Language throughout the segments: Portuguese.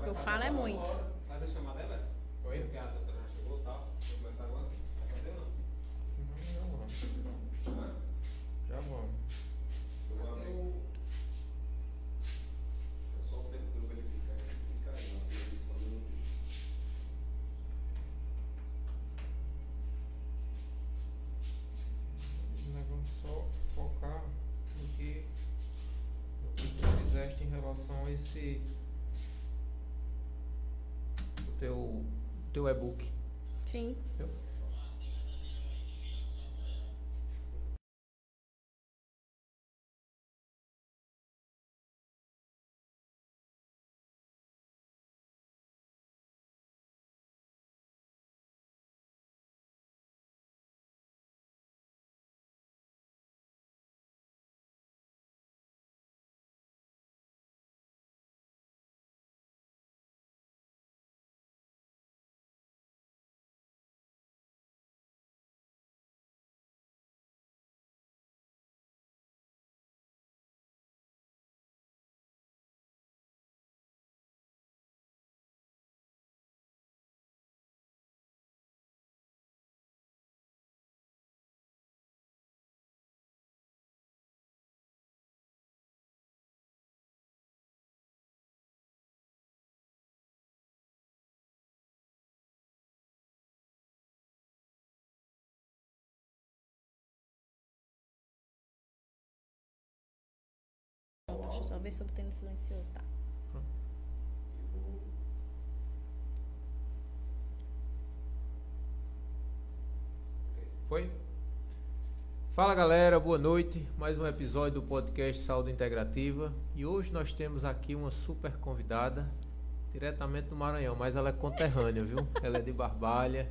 o que eu falo é muito. Faz a chamada dela? Oi? Porque a doutora já chegou e tal. Vou começar agora. Vai fazer ou não? Não, já vamos. Já vamos. Eu vou abrir. É só o tempo de eu verificar aqui se caiu a transmissão do meu vídeo. Nós vamos só focar no que, no que tu fizeste em relação a esse. Teu, teu e-book. Sim. Entendeu? Deixa eu só ver se eu no silencioso, tá? Foi? Fala galera, boa noite. Mais um episódio do podcast Saúde Integrativa. E hoje nós temos aqui uma super convidada, diretamente do Maranhão, mas ela é conterrânea, viu? Ela é de Barbalha.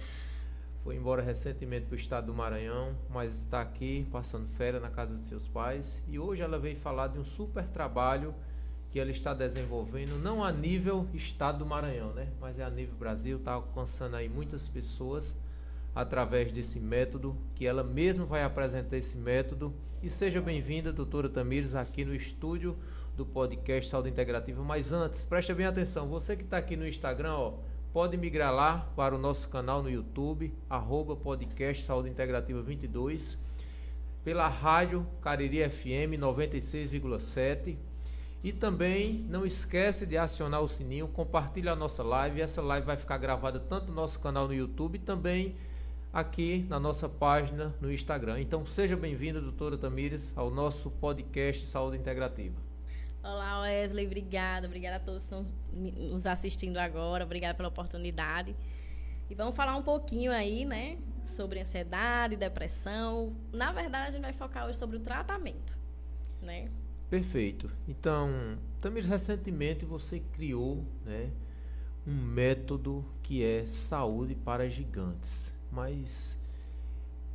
Foi embora recentemente para o estado do Maranhão, mas está aqui passando férias na casa dos seus pais. E hoje ela veio falar de um super trabalho que ela está desenvolvendo, não a nível estado do Maranhão, né? Mas é a nível Brasil, está alcançando aí muitas pessoas através desse método, que ela mesma vai apresentar esse método. E seja bem-vinda, doutora Tamires, aqui no estúdio do podcast Saúde Integrativa. Mas antes, preste bem atenção, você que está aqui no Instagram, ó, pode migrar lá para o nosso canal no YouTube, arroba podcast Saúde Integrativa 22, pela rádio Cariri FM 96,7. E também não esquece de acionar o sininho, compartilha a nossa live. Essa live vai ficar gravada tanto no nosso canal no YouTube também aqui na nossa página no Instagram. Então seja bem-vinda, doutora Tamires, ao nosso podcast Saúde Integrativa. Olá, Wesley, obrigada. Obrigada a todos que estão nos assistindo agora. Obrigada pela oportunidade. E vamos falar um pouquinho aí, né, sobre ansiedade, depressão. Na verdade, a gente vai focar hoje sobre o tratamento, né? Perfeito. Então, Tamires, recentemente você criou né, um método que é saúde para gigantes. Mas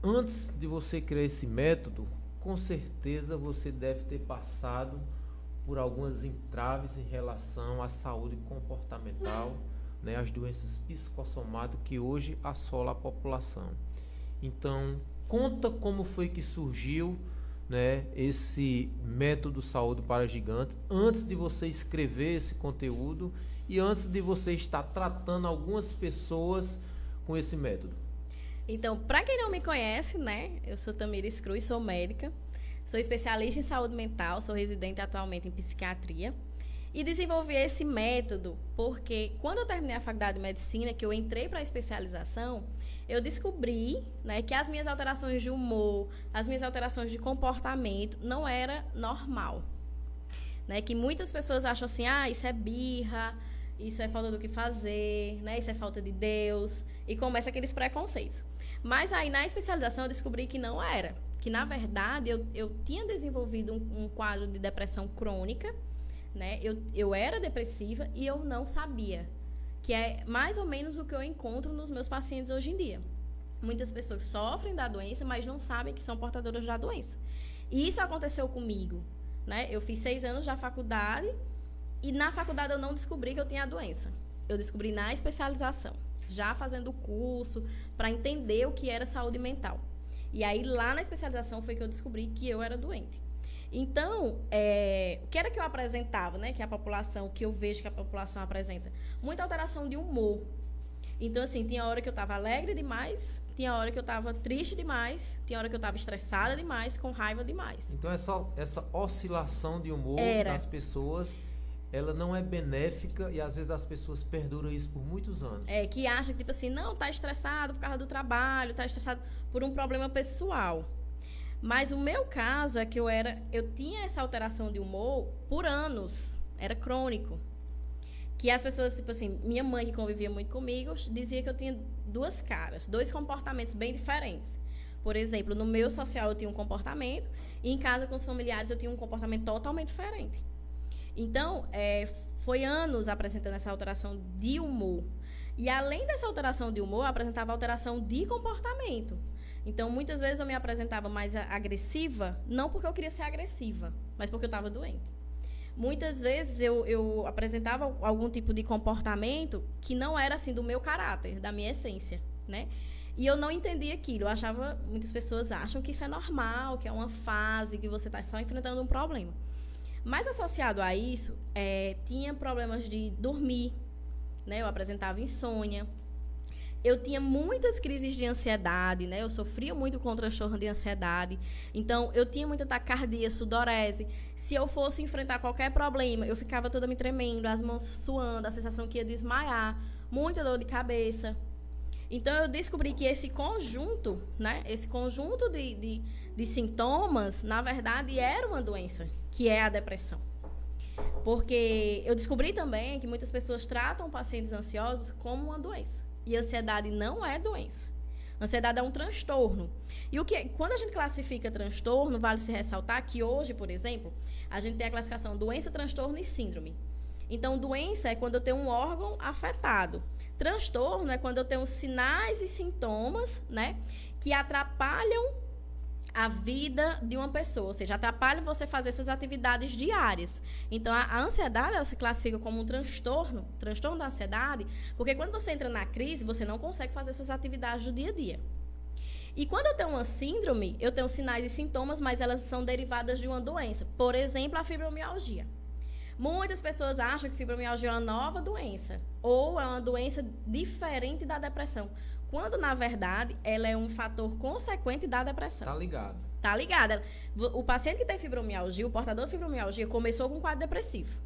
antes de você criar esse método, com certeza você deve ter passado por algumas entraves em relação à saúde comportamental, né, as doenças psicossomáticas que hoje assolam a população. Então, conta como foi que surgiu né, esse método saúde para gigantes antes de você escrever esse conteúdo e antes de você estar tratando algumas pessoas com esse método. Então, para quem não me conhece, né, eu sou Tamires Cruz, sou médica, sou especialista em saúde mental, sou residente atualmente em psiquiatria e desenvolvi esse método porque quando eu terminei a faculdade de medicina, que eu entrei para a especialização, eu descobri, né, que as minhas alterações de humor, as minhas alterações de comportamento não era normal, né, que muitas pessoas acham assim, ah, isso é birra, isso é falta do que fazer, né? Isso é falta de Deus. E começa aqueles preconceitos. Mas aí na especialização eu descobri que não era. Que na verdade eu, eu tinha desenvolvido um, um quadro de depressão crônica, né? Eu, eu era depressiva e eu não sabia. Que é mais ou menos o que eu encontro nos meus pacientes hoje em dia. Muitas pessoas sofrem da doença, mas não sabem que são portadoras da doença. E isso aconteceu comigo. Né? Eu fiz seis anos da faculdade e na faculdade eu não descobri que eu tinha a doença. Eu descobri na especialização, já fazendo o curso para entender o que era saúde mental. E aí lá na especialização foi que eu descobri que eu era doente. Então, é, o que era que eu apresentava, né? Que a população, que eu vejo que a população apresenta? Muita alteração de humor. Então, assim, tinha hora que eu estava alegre demais, tinha hora que eu estava triste demais, tinha hora que eu estava estressada demais, com raiva demais. Então, essa, essa oscilação de humor Era. das pessoas, ela não é benéfica e às vezes as pessoas perduram isso por muitos anos. É, que acha que, tipo assim, não, tá estressado por causa do trabalho, tá estressado por um problema pessoal. Mas o meu caso é que eu era, eu tinha essa alteração de humor por anos, era crônico. Que as pessoas, tipo assim, minha mãe que convivia muito comigo, dizia que eu tinha duas caras, dois comportamentos bem diferentes. Por exemplo, no meu social eu tinha um comportamento e em casa com os familiares eu tinha um comportamento totalmente diferente. Então, é, foi anos apresentando essa alteração de humor. E além dessa alteração de humor, eu apresentava alteração de comportamento. Então, muitas vezes eu me apresentava mais agressiva, não porque eu queria ser agressiva, mas porque eu estava doente. Muitas vezes eu, eu apresentava algum tipo de comportamento que não era assim do meu caráter, da minha essência, né? E eu não entendia aquilo. Eu achava, muitas pessoas acham que isso é normal, que é uma fase, que você está só enfrentando um problema. Mas associado a isso, é, tinha problemas de dormir, né? Eu apresentava insônia. Eu tinha muitas crises de ansiedade, né? Eu sofria muito com transtorno de ansiedade. Então, eu tinha muita taquicardia, sudorese. Se eu fosse enfrentar qualquer problema, eu ficava toda me tremendo, as mãos suando, a sensação que ia desmaiar, muita dor de cabeça. Então, eu descobri que esse conjunto, né? Esse conjunto de, de, de sintomas, na verdade, era uma doença, que é a depressão. Porque eu descobri também que muitas pessoas tratam pacientes ansiosos como uma doença. E ansiedade não é doença. Ansiedade é um transtorno. E o que, quando a gente classifica transtorno, vale se ressaltar que hoje, por exemplo, a gente tem a classificação doença, transtorno e síndrome. Então, doença é quando eu tenho um órgão afetado. Transtorno é quando eu tenho sinais e sintomas, né, que atrapalham a vida de uma pessoa, ou seja, atrapalha você fazer suas atividades diárias. Então, a, a ansiedade ela se classifica como um transtorno, transtorno da ansiedade, porque quando você entra na crise, você não consegue fazer suas atividades do dia a dia. E quando eu tenho uma síndrome, eu tenho sinais e sintomas, mas elas são derivadas de uma doença. Por exemplo, a fibromialgia. Muitas pessoas acham que fibromialgia é uma nova doença ou é uma doença diferente da depressão. Quando, na verdade, ela é um fator consequente da depressão. Tá ligado. Tá ligada. O paciente que tem fibromialgia, o portador de fibromialgia, começou com um quadro depressivo.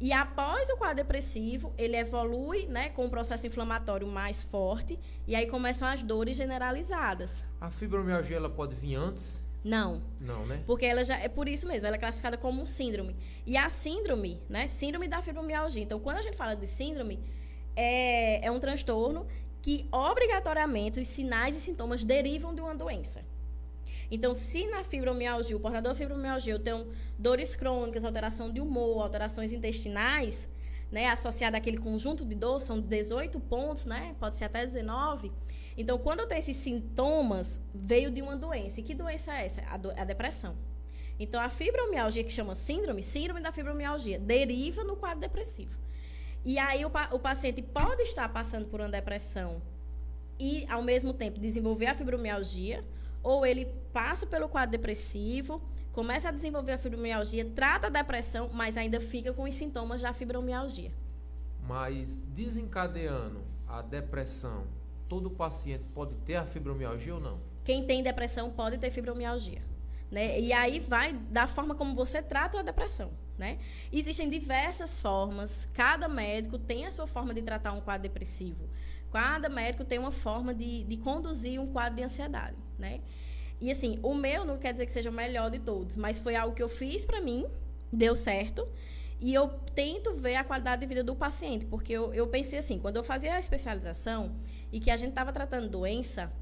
E após o quadro depressivo, ele evolui né, com um processo inflamatório mais forte e aí começam as dores generalizadas. A fibromialgia ela pode vir antes? Não. Não, né? Porque ela já é por isso mesmo, ela é classificada como um síndrome. E a síndrome, né? Síndrome da fibromialgia. Então, quando a gente fala de síndrome, é, é um transtorno que obrigatoriamente os sinais e sintomas derivam de uma doença. Então, se na fibromialgia, o portador da fibromialgia, eu tenho dores crônicas, alteração de humor, alterações intestinais, né, associada àquele conjunto de dor, são 18 pontos, né, pode ser até 19. Então, quando eu tenho esses sintomas, veio de uma doença. E que doença é essa? A, do, a depressão. Então, a fibromialgia, que chama síndrome, síndrome da fibromialgia, deriva no quadro depressivo. E aí o, o paciente pode estar passando por uma depressão e, ao mesmo tempo, desenvolver a fibromialgia, ou ele passa pelo quadro depressivo, começa a desenvolver a fibromialgia, trata a depressão, mas ainda fica com os sintomas da fibromialgia. Mas desencadeando a depressão, todo paciente pode ter a fibromialgia ou não? Quem tem depressão pode ter fibromialgia. Né? E aí vai da forma como você trata a depressão. Né? Existem diversas formas, cada médico tem a sua forma de tratar um quadro depressivo. Cada médico tem uma forma de, de conduzir um quadro de ansiedade. Né? E assim, o meu não quer dizer que seja o melhor de todos, mas foi algo que eu fiz para mim, deu certo. E eu tento ver a qualidade de vida do paciente, porque eu, eu pensei assim, quando eu fazia a especialização e que a gente estava tratando doença,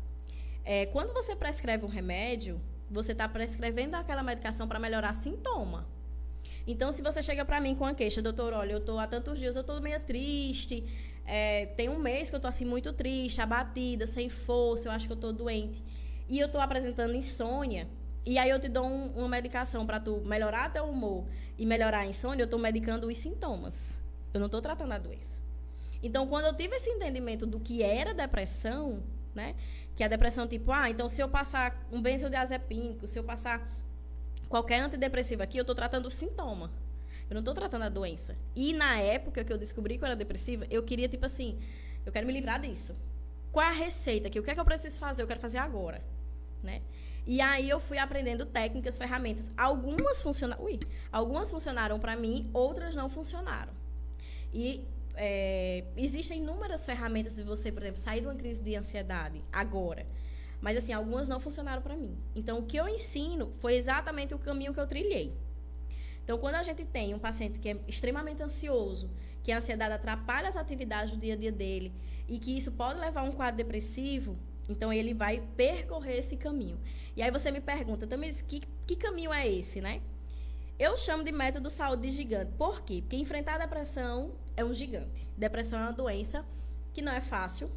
é, quando você prescreve um remédio, você está prescrevendo aquela medicação para melhorar sintoma. Então, se você chega para mim com a queixa, doutor, olha, eu estou há tantos dias, eu estou meio triste, é, tem um mês que eu estou assim muito triste, abatida, sem força, eu acho que eu estou doente, e eu estou apresentando insônia, e aí eu te dou um, uma medicação para tu melhorar teu humor e melhorar a insônia, eu estou medicando os sintomas. Eu não estou tratando a doença. Então, quando eu tive esse entendimento do que era depressão, né? Que a depressão tipo, ah, então se eu passar um benzodiazepínico, se eu passar qualquer antidepressivo aqui, eu estou tratando o sintoma. Eu não estou tratando a doença. E na época que eu descobri que eu era depressiva, eu queria, tipo assim, eu quero me livrar disso. Qual é a receita aqui? O que é que eu preciso fazer? Eu quero fazer agora. Né? E aí eu fui aprendendo técnicas, ferramentas. Algumas funcionaram, ui, algumas funcionaram para mim, outras não funcionaram. E é, existem inúmeras ferramentas de você, por exemplo, sair de uma crise de ansiedade agora. Mas assim, algumas não funcionaram para mim. Então, o que eu ensino foi exatamente o caminho que eu trilhei. Então, quando a gente tem um paciente que é extremamente ansioso, que a ansiedade atrapalha as atividades do dia a dia dele e que isso pode levar a um quadro depressivo, então ele vai percorrer esse caminho. E aí você me pergunta, Tamiris, que, que caminho é esse, né? Eu chamo de método saúde gigante. Por quê? Porque enfrentar a depressão é um gigante. Depressão é uma doença que não é fácil.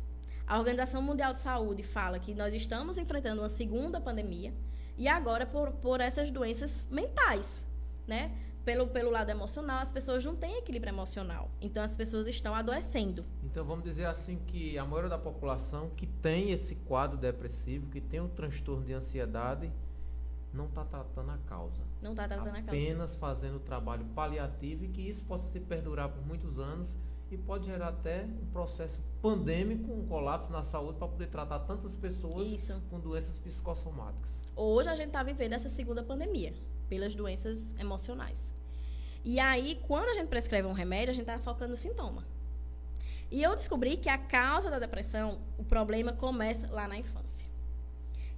A Organização Mundial de Saúde fala que nós estamos enfrentando uma segunda pandemia e agora por, por essas doenças mentais, né? Pelo, pelo lado emocional, as pessoas não têm equilíbrio emocional. Então, as pessoas estão adoecendo. Então, vamos dizer assim que a maioria da população que tem esse quadro depressivo, que tem o transtorno de ansiedade, não está tratando a causa. Não está tratando Apenas a causa. Apenas fazendo o trabalho paliativo e que isso possa se perdurar por muitos anos e pode gerar até um processo pandêmico, um colapso na saúde para poder tratar tantas pessoas isso. com doenças psicossomáticas. Hoje a gente está vivendo essa segunda pandemia pelas doenças emocionais. E aí, quando a gente prescreve um remédio, a gente está focando no sintoma. E eu descobri que a causa da depressão, o problema começa lá na infância.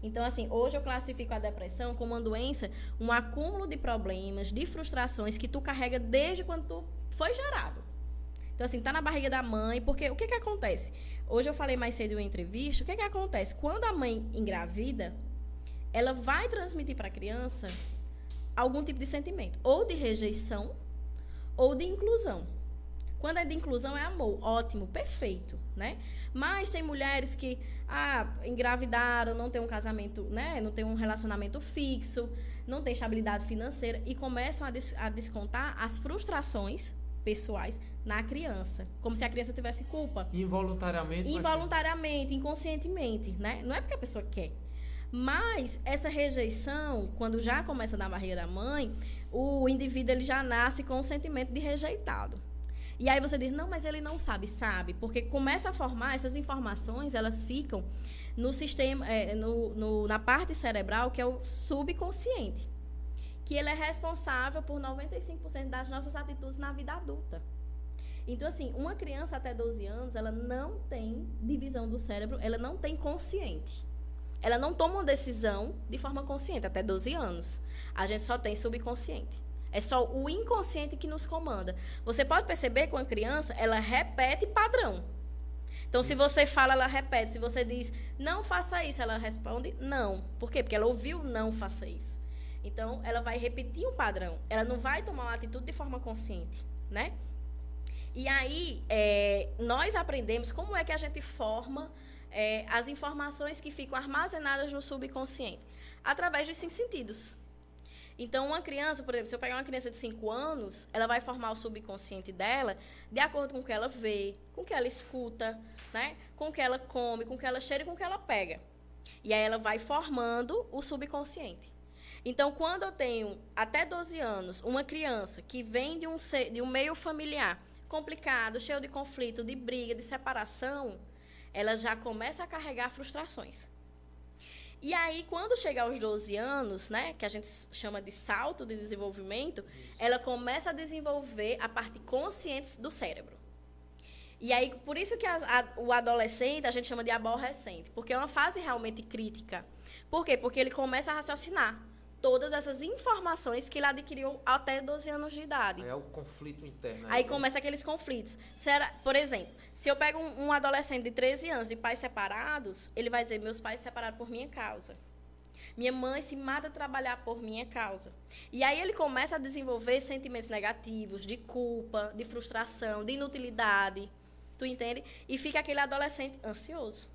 Então, assim, hoje eu classifico a depressão como uma doença, um acúmulo de problemas, de frustrações que tu carrega desde quando tu foi gerado. Então, assim, tá na barriga da mãe, porque o que que acontece? Hoje eu falei mais cedo em uma entrevista, o que que acontece? Quando a mãe engravida, ela vai transmitir para a criança algum tipo de sentimento, ou de rejeição, ou de inclusão. Quando é de inclusão é amor, ótimo, perfeito, né? Mas tem mulheres que ah, engravidaram, não tem um casamento, né? Não tem um relacionamento fixo, não tem estabilidade financeira e começam a, des a descontar as frustrações pessoais na criança, como se a criança tivesse culpa. Involuntariamente. Involuntariamente, inconscientemente, né? Não é porque a pessoa quer. Mas essa rejeição, quando já começa na barriga da mãe, o indivíduo ele já nasce com o sentimento de rejeitado. E aí você diz, não, mas ele não sabe, sabe, porque começa a formar essas informações, elas ficam no sistema, é, no, no, na parte cerebral que é o subconsciente, que ele é responsável por 95% das nossas atitudes na vida adulta. Então, assim, uma criança até 12 anos, ela não tem divisão do cérebro, ela não tem consciente. Ela não toma uma decisão de forma consciente até 12 anos. A gente só tem subconsciente. É só o inconsciente que nos comanda. Você pode perceber que uma criança, ela repete padrão. Então, se você fala, ela repete. Se você diz, não faça isso, ela responde, não. Por quê? Porque ela ouviu, não faça isso. Então, ela vai repetir um padrão. Ela não vai tomar uma atitude de forma consciente, né? E aí, é, nós aprendemos como é que a gente forma é, as informações que ficam armazenadas no subconsciente. Através dos cinco sentidos. Então, uma criança, por exemplo, se eu pegar uma criança de 5 anos, ela vai formar o subconsciente dela de acordo com o que ela vê, com o que ela escuta, né? com o que ela come, com o que ela cheira e com o que ela pega. E aí ela vai formando o subconsciente. Então, quando eu tenho até 12 anos uma criança que vem de um, de um meio familiar complicado, cheio de conflito, de briga, de separação, ela já começa a carregar frustrações. E aí, quando chega aos 12 anos, né, que a gente chama de salto de desenvolvimento, Isso. ela começa a desenvolver a parte consciente do cérebro. E aí, por isso que a, a, o adolescente a gente chama de aborrecente, porque é uma fase realmente crítica. Por quê? Porque ele começa a raciocinar todas essas informações que ele adquiriu até 12 anos de idade. É o conflito interno. Aí né? começa aqueles conflitos. Será, por exemplo, se eu pego um, um, adolescente de 13 anos, de pais separados, ele vai dizer: meus pais se separaram por minha causa. Minha mãe se mata a trabalhar por minha causa. E aí ele começa a desenvolver sentimentos negativos, de culpa, de frustração, de inutilidade. Tu entende? E fica aquele adolescente ansioso.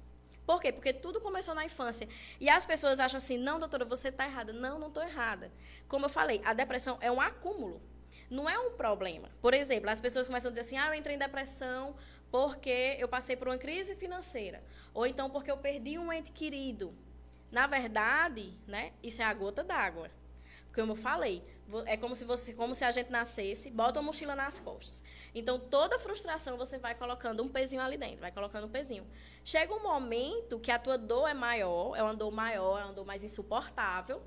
Por quê? Porque tudo começou na infância. E as pessoas acham assim, não, doutora, você está errada. Não, não estou errada. Como eu falei, a depressão é um acúmulo. Não é um problema. Por exemplo, as pessoas começam a dizer assim, ah, eu entrei em depressão porque eu passei por uma crise financeira. Ou então porque eu perdi um ente querido. Na verdade, né, isso é a gota d'água. Como eu falei, é como se você, como se a gente nascesse, bota uma mochila nas costas. Então toda frustração você vai colocando um pezinho ali dentro, vai colocando um pezinho. Chega um momento que a tua dor é maior, é uma dor maior, é uma dor mais insuportável,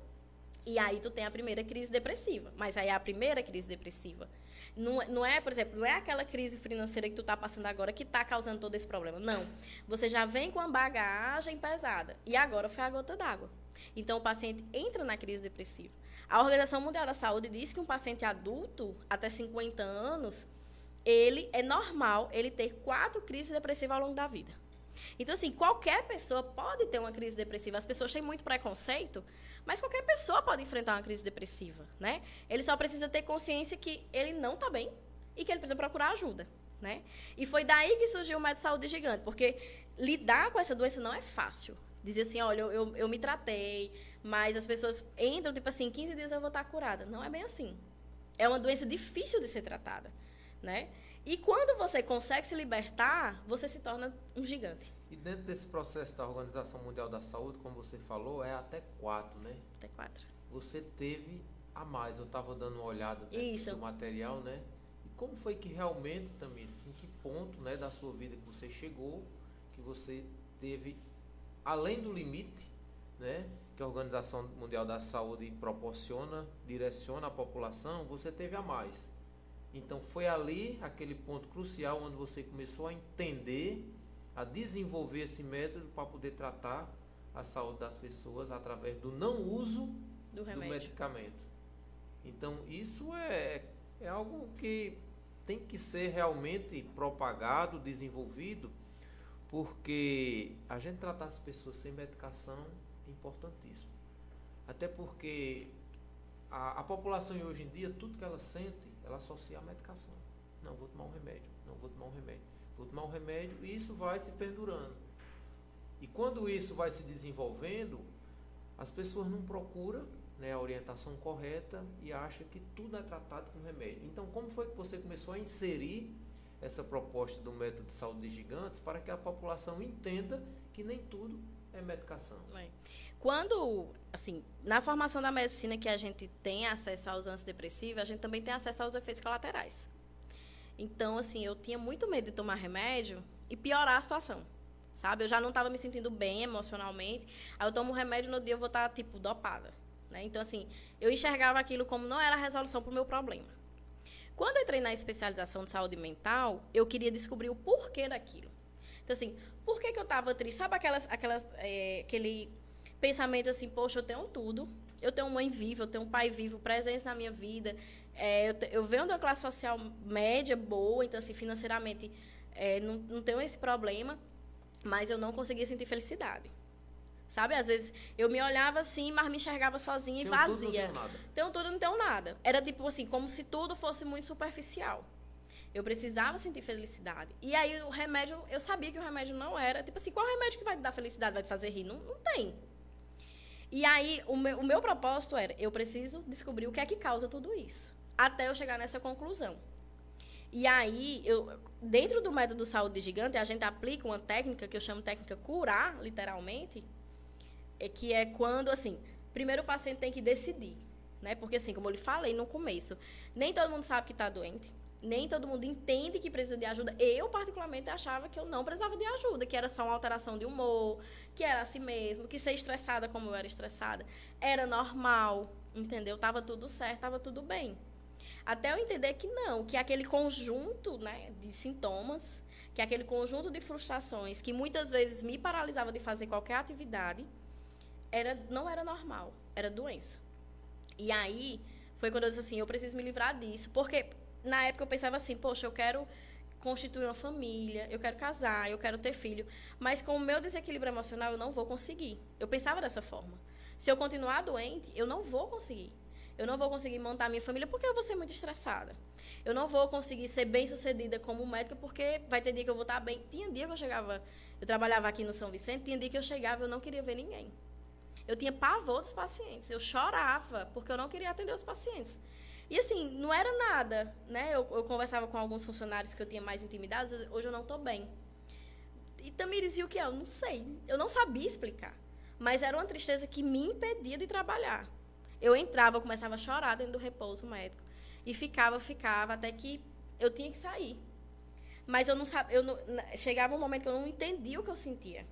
e aí tu tem a primeira crise depressiva. Mas aí é a primeira crise depressiva. Não, não é, por exemplo, não é aquela crise financeira que tu tá passando agora que tá causando todo esse problema. Não. Você já vem com uma bagagem pesada. E agora foi a gota d'água. Então o paciente entra na crise depressiva. A Organização Mundial da Saúde diz que um paciente adulto, até 50 anos, ele é normal ele ter quatro crises depressivas ao longo da vida. Então, assim, qualquer pessoa pode ter uma crise depressiva. As pessoas têm muito preconceito, mas qualquer pessoa pode enfrentar uma crise depressiva, né? Ele só precisa ter consciência que ele não está bem e que ele precisa procurar ajuda, né? E foi daí que surgiu o de saúde gigante, porque lidar com essa doença não é fácil. Dizer assim, olha, eu, eu, eu me tratei, mas as pessoas entram, tipo assim, 15 dias eu vou estar curada. Não é bem assim. É uma doença difícil de ser tratada, né? E quando você consegue se libertar, você se torna um gigante. E dentro desse processo da Organização Mundial da Saúde, como você falou, é até quatro, né? Até quatro. Você teve a mais. Eu estava dando uma olhada Isso. do material, né? E como foi que realmente, Tamires, em que ponto né, da sua vida que você chegou, que você teve, além do limite, né? Que a Organização Mundial da Saúde proporciona, direciona à população, você teve a mais. Então foi ali aquele ponto crucial onde você começou a entender, a desenvolver esse método para poder tratar a saúde das pessoas através do não uso Do do medicamento. Então isso é, é algo que tem que ser realmente propagado, desenvolvido, porque a gente tratar as pessoas sem medicação é importantíssimo. Até porque a, a população hoje em dia, tudo que ela sente, ela associa à medicação. Não, vou tomar um remédio, não vou tomar um remédio, vou tomar um remédio e isso vai se pendurando. E quando isso vai se desenvolvendo, as pessoas não procuram né, a orientação correta e acham que tudo é tratado com remédio. Então, como foi que você começou a inserir essa proposta do método de saúde de gigantes para que a população entenda que nem tudo é medicação? É. Quando, assim, na formação da medicina que a gente tem acesso aos antidepressivos, a gente também tem acesso aos efeitos colaterais. Então, assim, eu tinha muito medo de tomar remédio e piorar a situação. Sabe? Eu já não estava me sentindo bem emocionalmente. Aí eu tomo um remédio no dia eu vou estar, tipo, dopada. Né? Então, assim, eu enxergava aquilo como não era a resolução para o meu problema. Quando eu entrei na especialização de saúde mental, eu queria descobrir o porquê daquilo. Então, assim, por que, que eu estava triste? Sabe aquelas, aquelas, é, aquele pensamento assim, poxa, eu tenho tudo. Eu tenho mãe viva, eu tenho um pai vivo, presente na minha vida. É, eu, te- eu venho de uma classe social média, boa, então, assim, financeiramente, é, não, não tenho esse problema, mas eu não conseguia sentir felicidade. Sabe? Às vezes eu me olhava assim, mas me enxergava sozinha e Tenho tudo, não vazia. tenho nada. Tenho tudo, não tenho nada. Era tipo assim, como se tudo fosse muito superficial. Eu precisava sentir felicidade. E aí o remédio, eu sabia que o remédio não era. Tipo assim, qual remédio que vai te dar felicidade, vai te fazer rir? Não, não tem. E aí o meu, o meu propósito era, eu preciso descobrir o que é que causa tudo isso. Até eu chegar nessa conclusão. E aí, eu, dentro do método saúde gigante, a gente aplica uma técnica que eu chamo técnica curar, literalmente, é que é quando, assim, primeiro o paciente tem que decidir, né? Porque, assim, como eu lhe falei no começo, nem todo mundo sabe que está doente, nem todo mundo entende que precisa de ajuda. Eu, particularmente, achava que eu não precisava de ajuda, que era só uma alteração de humor, que era assim mesmo, que ser estressada como eu era estressada era normal, entendeu? Tava tudo certo, tava tudo bem. Até eu entender que não, que aquele conjunto né, de sintomas, que aquele conjunto de frustrações que muitas vezes me paralisava de fazer qualquer atividade, era, não era normal, era doença. E aí foi quando eu disse assim, eu preciso me livrar disso. Porque na época eu pensava assim, poxa, eu quero constituir uma família, eu quero casar, eu quero ter filho. Mas com o meu desequilíbrio emocional eu não vou conseguir. Eu pensava dessa forma. Se eu continuar doente, eu não vou conseguir. Eu não vou conseguir montar minha família porque eu vou ser muito estressada. Eu não vou conseguir ser bem sucedida como médica porque vai ter dia que eu vou estar bem. Tinha dia que eu chegava, eu trabalhava aqui no São Vicente, tinha dia que eu chegava e eu não queria ver ninguém. Eu tinha pavor dos pacientes. Eu chorava porque eu não queria atender os pacientes. E assim, não era nada, né? Eu, eu conversava com alguns funcionários que eu tinha mais intimidade, hoje eu não estou bem. E Tamires, e o que é? Eu não sei. Eu não sabia explicar. Mas era uma tristeza que me impedia de trabalhar. Eu entrava, eu começava a chorar dentro do repouso médico. E ficava, ficava, até que eu tinha que sair. Mas eu não sabia, chegava um momento que eu não entendia o que eu sentia.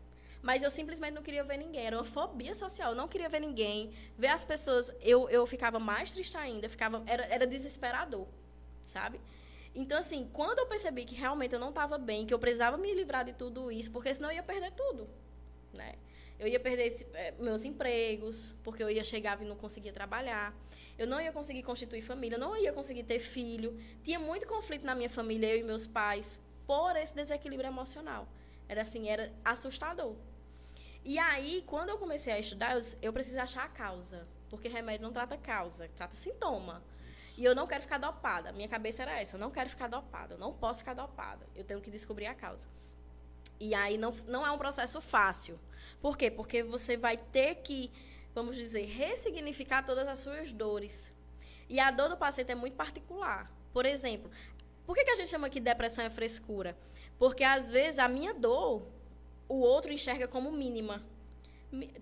Mas eu simplesmente não queria ver ninguém. Era uma fobia social. Eu não queria ver ninguém. Ver as pessoas. Eu, eu ficava mais triste ainda. Ficava, era, era desesperador. Sabe? Então, assim, quando eu percebi que realmente eu não estava bem, que eu precisava me livrar de tudo isso, porque senão eu ia perder tudo. Né? Eu ia perder esse, é, meus empregos, porque eu ia chegar e não conseguia trabalhar. Eu não ia conseguir constituir família, não ia conseguir ter filho. Tinha muito conflito na minha família, eu e meus pais, por esse desequilíbrio emocional. Era assim, era assustador. E aí, quando eu comecei a estudar, eu, disse, eu preciso achar a causa. Porque remédio não trata causa, trata sintoma. E eu não quero ficar dopada. Minha cabeça era essa, eu não quero ficar dopada, eu não posso ficar dopada. Eu tenho que descobrir a causa. E aí não, não é um processo fácil. Por quê? Porque você vai ter que, vamos dizer, ressignificar todas as suas dores. E a dor do paciente é muito particular. Por exemplo, por que, que a gente chama que depressão é frescura? Porque às vezes a minha dor, o outro enxerga como mínima.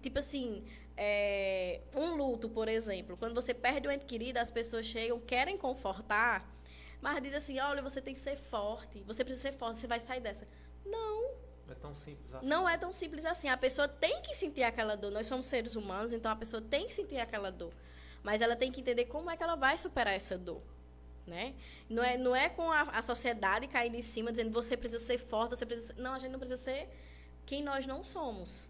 Tipo assim, é, um luto, por exemplo. Quando você perde um ente querido, as pessoas chegam, querem confortar, mas dizem assim: olha, você tem que ser forte, você precisa ser forte, você vai sair dessa. Não. É tão simples assim. Não é tão simples assim. A pessoa tem que sentir aquela dor. Nós somos seres humanos, então a pessoa tem que sentir aquela dor. Mas ela tem que entender como é que ela vai superar essa dor. Né? Não, é, não é com a, a sociedade caindo em cima dizendo você precisa ser forte, você precisa. Não, a gente não precisa ser quem nós não somos.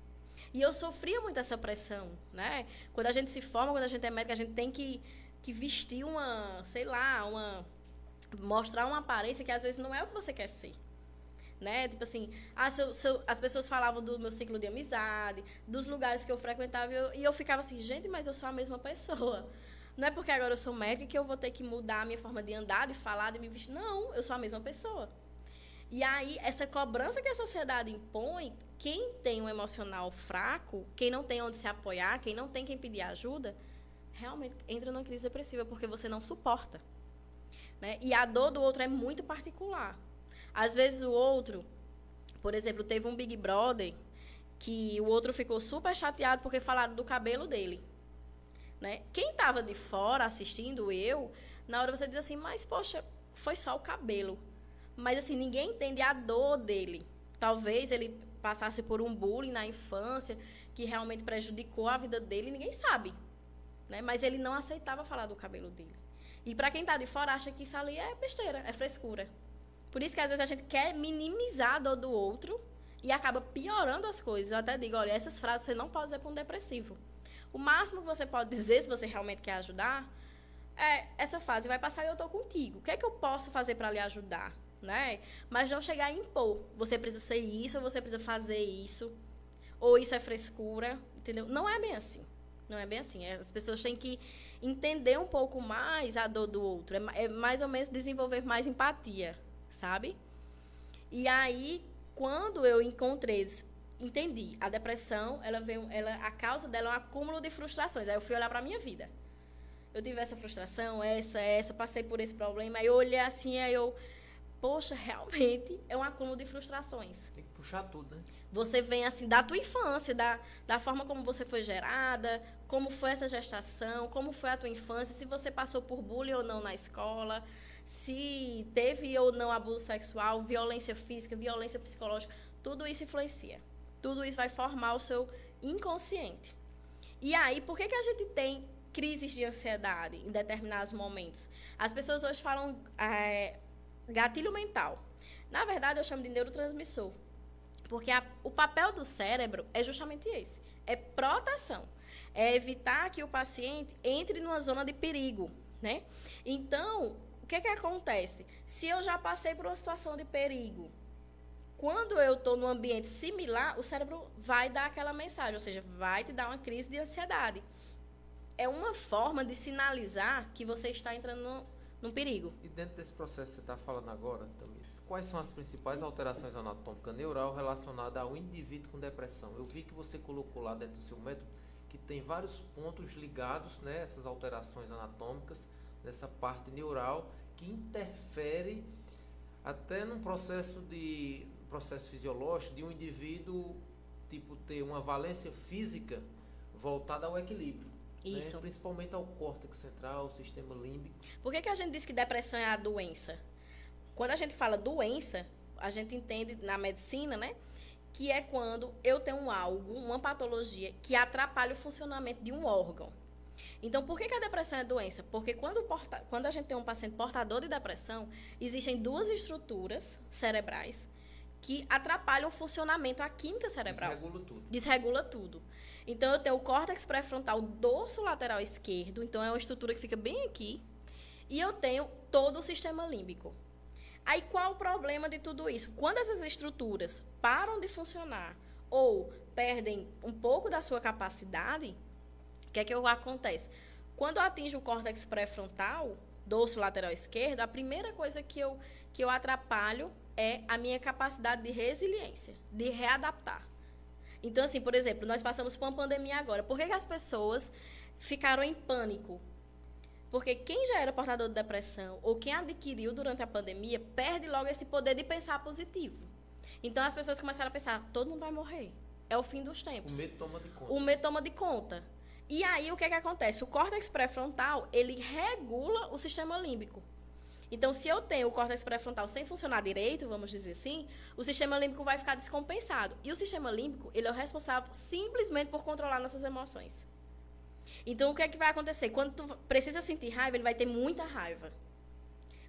E eu sofria muito essa pressão, né? Quando a gente se forma, quando a gente é médica, a gente tem que, que vestir uma, sei lá, uma mostrar uma aparência que às vezes não é o que você quer ser né? Tipo assim, ah, as pessoas falavam do meu ciclo de amizade, dos lugares que eu frequentava, e eu, e eu ficava assim, gente, mas eu sou a mesma pessoa. Não é porque agora eu sou médica que eu vou ter que mudar a minha forma de andar, de falar, de me vestir. Não, eu sou a mesma pessoa. E aí, essa cobrança que a sociedade impõe, quem tem um emocional fraco, quem não tem onde se apoiar, quem não tem quem pedir ajuda, realmente entra numa crise depressiva porque você não suporta. Né? E a dor do outro é muito particular. Às vezes o outro, por exemplo, teve um Big Brother que o outro ficou super chateado porque falaram do cabelo dele. Né? Quem estava de fora assistindo eu, na hora você diz assim, mas poxa, foi só o cabelo. Mas assim, ninguém entende a dor dele. Talvez ele passasse por um bullying na infância que realmente prejudicou a vida dele, ninguém sabe. Né? Mas ele não aceitava falar do cabelo dele. E para quem está de fora acha que isso ali é besteira, é frescura. Por isso que às vezes a gente quer minimizar a dor do outro e acaba piorando as coisas. Eu até digo, olha, essas frases você não pode dizer para um depressivo. O máximo que você pode dizer, se você realmente quer ajudar, é essa fase vai passar e eu estou contigo. O que é que eu posso fazer para lhe ajudar? Né? Mas não chegar a impor. Você precisa ser isso, você precisa fazer isso. Ou isso é frescura, entendeu? Não é bem assim. Não é bem assim. As pessoas têm que entender um pouco mais a dor do outro. É, é mais ou menos desenvolver mais empatia sabe? E aí, quando eu encontrei, entendi, a depressão, ela veio, ela, a causa dela é um acúmulo de frustrações. Aí eu fui olhar para minha vida. Eu tive essa frustração, essa, essa, passei por esse problema. Aí eu olhei assim, aí eu, poxa, realmente é um acúmulo de frustrações. Tem que puxar tudo, né? Você vem assim da tua infância, da, da forma como você foi gerada, como foi essa gestação, como foi a tua infância, se você passou por bullying ou não na escola, se teve ou não abuso sexual, violência física, violência psicológica, tudo isso influencia. Tudo isso vai formar o seu inconsciente. E aí, por que, que a gente tem crises de ansiedade em determinados momentos? As pessoas hoje falam é, gatilho mental. Na verdade, eu chamo de neurotransmissor. Porque a, o papel do cérebro é justamente esse: é proteção. É evitar que o paciente entre numa zona de perigo. Né? Então, que, que acontece? Se eu já passei por uma situação de perigo, quando eu estou num ambiente similar, o cérebro vai dar aquela mensagem, ou seja, vai te dar uma crise de ansiedade. É uma forma de sinalizar que você está entrando num, perigo. E dentro desse processo que você está falando agora, Tamir, quais são as principais alterações anatômicas neural relacionadas ao indivíduo com depressão? Eu vi que você colocou lá dentro do seu método que tem vários pontos ligados, né, essas alterações anatômicas, nessa parte neural que interfere até num processo de processo fisiológico de um indivíduo tipo ter uma valência física voltada ao equilíbrio. Isso. Né? Principalmente ao córtex central, ao sistema límbico. Por que, que a gente diz que depressão é a doença? Quando a gente fala doença, a gente entende na medicina, né? Que é quando eu tenho algo, uma patologia, que atrapalha o funcionamento de um órgão. Então, por que, que a depressão é doença? Porque quando, porta, quando a gente tem um paciente portador de depressão, existem duas estruturas cerebrais que atrapalham o funcionamento, a química cerebral. Desregula tudo. Desregula tudo. Então, eu tenho o córtex pré-frontal dorso lateral esquerdo, então é uma estrutura que fica bem aqui, e eu tenho todo o sistema límbico. Aí, qual o problema de tudo isso? Quando essas estruturas param de funcionar ou perdem um pouco da sua capacidade, o que é que acontece? Quando eu atingo o córtex pré-frontal, dorso lateral esquerdo, a primeira coisa que eu, que eu atrapalho é a minha capacidade de resiliência, de readaptar. Então, assim, por exemplo, nós passamos por uma pandemia agora. Por que, que as pessoas ficaram em pânico? Porque quem já era portador de depressão ou quem adquiriu durante a pandemia perde logo esse poder de pensar positivo. Então as pessoas começaram a pensar: todo mundo vai morrer. É o fim dos tempos. O medo toma de conta. O medo toma de conta. E aí o que, é que acontece? O córtex pré-frontal ele regula o sistema límbico. Então, se eu tenho o córtex pré-frontal sem funcionar direito, vamos dizer assim, o sistema límbico vai ficar descompensado. E o sistema límbico, ele é o responsável simplesmente por controlar nossas emoções. Então, o que é que vai acontecer? Quando tu precisa sentir raiva, ele vai ter muita raiva.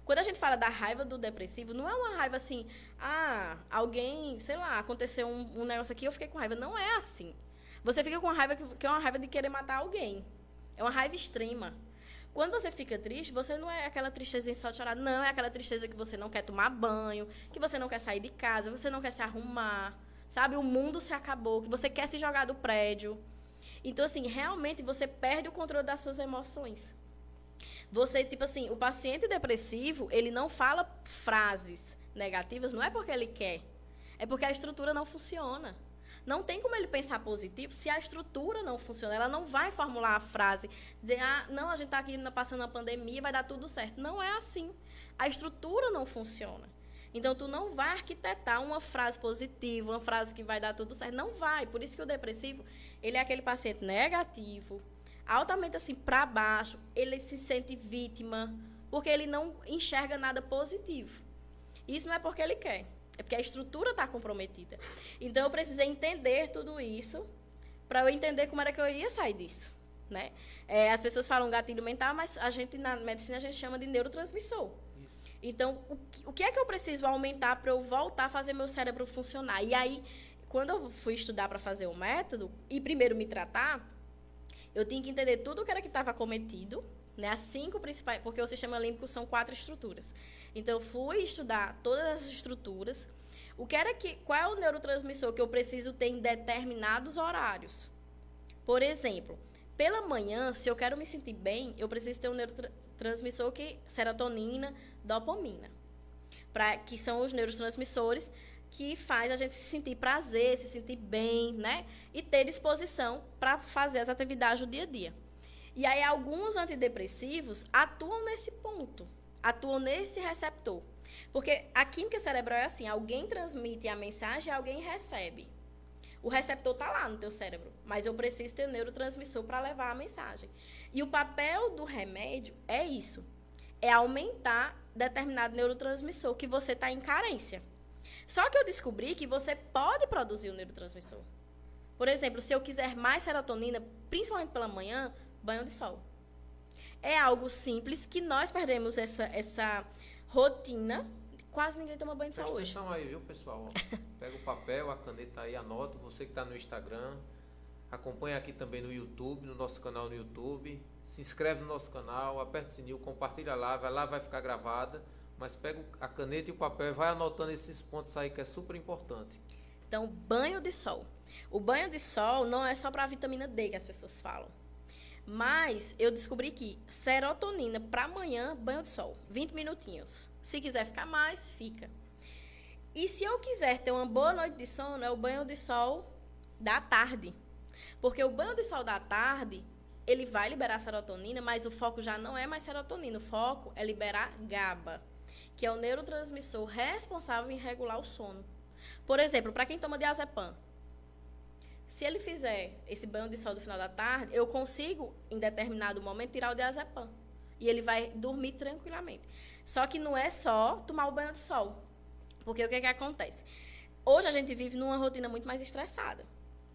Quando a gente fala da raiva do depressivo, não é uma raiva assim, ah, alguém, sei lá, aconteceu um, um negócio aqui, eu fiquei com raiva. Não é assim. Você fica com raiva que é uma raiva de querer matar alguém. É uma raiva extrema. Quando você fica triste, você não é aquela tristezinha só de chorar. Não, é aquela tristeza que você não quer tomar banho, que você não quer sair de casa, você não quer se arrumar, sabe? O mundo se acabou, que você quer se jogar do prédio. Então, assim, realmente você perde o controle das suas emoções. Você, tipo assim, o paciente depressivo, ele não fala frases negativas, não é porque ele quer, é porque a estrutura não funciona. Não tem como ele pensar positivo se a estrutura não funciona. Ela não vai formular a frase, dizer, ah, não, a gente está aqui passando a pandemia, vai dar tudo certo. Não é assim. A estrutura não funciona. Então, tu não vai arquitetar uma frase positiva, uma frase que vai dar tudo certo. Não vai. Por isso que o depressivo, ele é aquele paciente negativo, altamente assim, para baixo. Ele se sente vítima, porque ele não enxerga nada positivo. Isso não é porque ele quer. É porque a estrutura está comprometida. Então eu precisei entender tudo isso para eu entender como era que eu ia sair disso. Né? É, as pessoas falam gatilho mental, mas a gente na medicina a gente chama de neurotransmissor. Isso. Então, o que, o que é que eu preciso aumentar para eu voltar a fazer meu cérebro funcionar? E aí, quando eu fui estudar para fazer o método e primeiro me tratar, eu tinha que entender tudo o que era que estava cometido, né? As cinco principais, porque o sistema límbico são quatro estruturas. Então, eu fui estudar todas essas estruturas. O que era que, qual é o neurotransmissor que eu preciso ter em determinados horários? Por exemplo, pela manhã, se eu quero me sentir bem, eu preciso ter um neurotransmissor que serotonina, dopamina, para que são os neurotransmissores que faz a gente se sentir prazer, se sentir bem, né? E ter disposição para fazer as atividades do dia a dia. E aí alguns antidepressivos atuam nesse ponto atuam nesse receptor. Porque a química cerebral é assim, alguém transmite a mensagem alguém recebe. O receptor está lá no teu cérebro, mas eu preciso ter neurotransmissor para levar a mensagem. E o papel do remédio é isso, é aumentar determinado neurotransmissor que você está em carência. Só que eu descobri que você pode produzir o neurotransmissor. Por exemplo, se eu quiser mais serotonina, principalmente pela manhã, banho de sol é algo simples que nós perdemos essa, essa rotina. Quase ninguém toma banho de hoje. Atenção aí, viu, pessoal? Pega o papel, a caneta aí, anota. Você que está no Instagram, acompanha aqui também no YouTube, no nosso canal no YouTube. Se inscreve no nosso canal, aperta o sininho, compartilha lá, vai lá, vai ficar gravada. Mas pega a caneta e o papel e vai anotando esses pontos aí que é super importante. Então, banho de sol. O banho de sol não é só para a vitamina D que as pessoas falam. Mas eu descobri que serotonina para amanhã, banho de sol, 20 minutinhos. Se quiser ficar mais, fica. E se eu quiser ter uma boa noite de sono, é o banho de sol da tarde. Porque o banho de sol da tarde, ele vai liberar serotonina, mas o foco já não é mais serotonina, o foco é liberar GABA, que é o neurotransmissor responsável em regular o sono. Por exemplo, para quem toma diazepam, Se ele fizer esse banho de sol do final da tarde, eu consigo, em determinado momento, tirar o diazepam. E ele vai dormir tranquilamente. Só que não é só tomar o banho de sol. Porque o que, que acontece? Hoje a gente vive numa rotina muito mais estressada.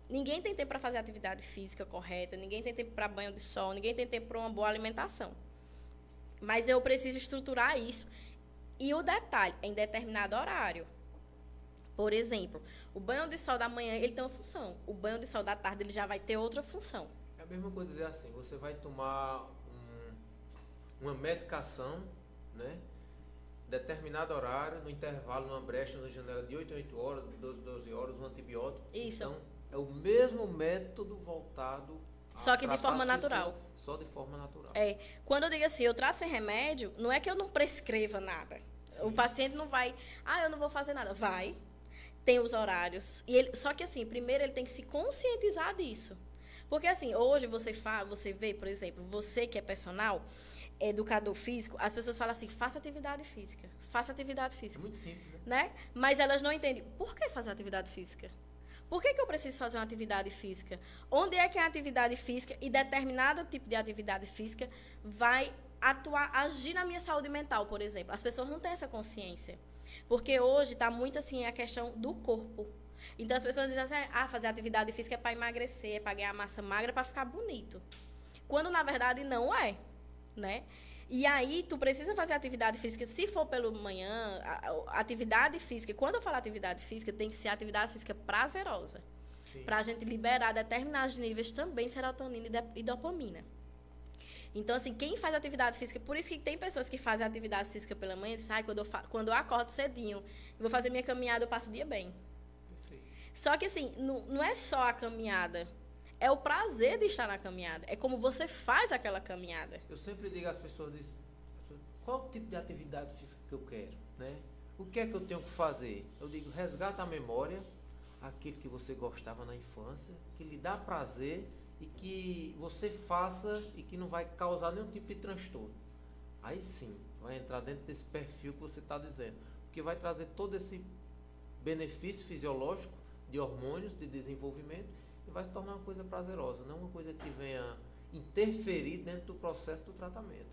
Ninguém tem tempo para fazer atividade física correta, ninguém tem tempo para banho de sol, ninguém tem tempo para uma boa alimentação. Mas eu preciso estruturar isso. E o detalhe, em determinado horário. Por exemplo, o banho de sol da manhã ele tem uma função. O banho de sol da tarde ele já vai ter outra função. É a mesma coisa dizer assim, você vai tomar um, uma medicação, né? Determinado horário, no intervalo, numa brecha, na janela de 8 a 8 horas, 12 12 horas, um antibiótico. Isso. Então, é o mesmo método voltado só que de forma natural. Só de forma natural. É. Quando eu digo assim, eu trato sem remédio, não é que eu não prescreva nada. Sim. O paciente não vai, ah, eu não vou fazer nada. Vai. Tem os horários. E ele, só que assim, primeiro ele tem que se conscientizar disso. Porque assim, hoje você fala, você vê, por exemplo, você que é personal, educador físico, as pessoas falam assim, faça atividade física. Faça atividade física. É muito simples, né? né? Mas elas não entendem. Por que fazer atividade física? Por que, que eu preciso fazer uma atividade física? Onde é que a atividade física e determinado tipo de atividade física vai atuar, agir na minha saúde mental, por exemplo? As pessoas não têm essa consciência. Porque hoje está muito assim a questão do corpo. Então as pessoas dizem assim, ah, fazer atividade física é para emagrecer, é para ganhar massa magra, para ficar bonito. Quando na verdade não é, né? E aí, tu precisa fazer atividade física, se for pelo manhã, atividade física, quando eu falo atividade física, tem que ser atividade física prazerosa. Para a gente liberar determinados níveis também de serotonina e dopamina. Então, assim, quem faz atividade física, por isso que tem pessoas que fazem atividade física pela manhã e sai quando eu, quando eu acordo cedinho, vou fazer minha caminhada, eu passo o dia bem. Perfeito. Só que, assim, não, não é só a caminhada é o prazer de estar na caminhada. É como você faz aquela caminhada. Eu sempre digo às pessoas, qual o tipo de atividade física que eu quero, né? O que é que eu tenho que fazer? Eu digo, resgata a memória, aquilo que você gostava na infância, que lhe dá prazer e que você faça e que não vai causar nenhum tipo de transtorno. Aí sim, vai entrar dentro desse perfil que você está dizendo, porque vai trazer todo esse benefício fisiológico de hormônios, de desenvolvimento e vai se tornar uma coisa prazerosa, não uma coisa que venha interferir dentro do processo do tratamento.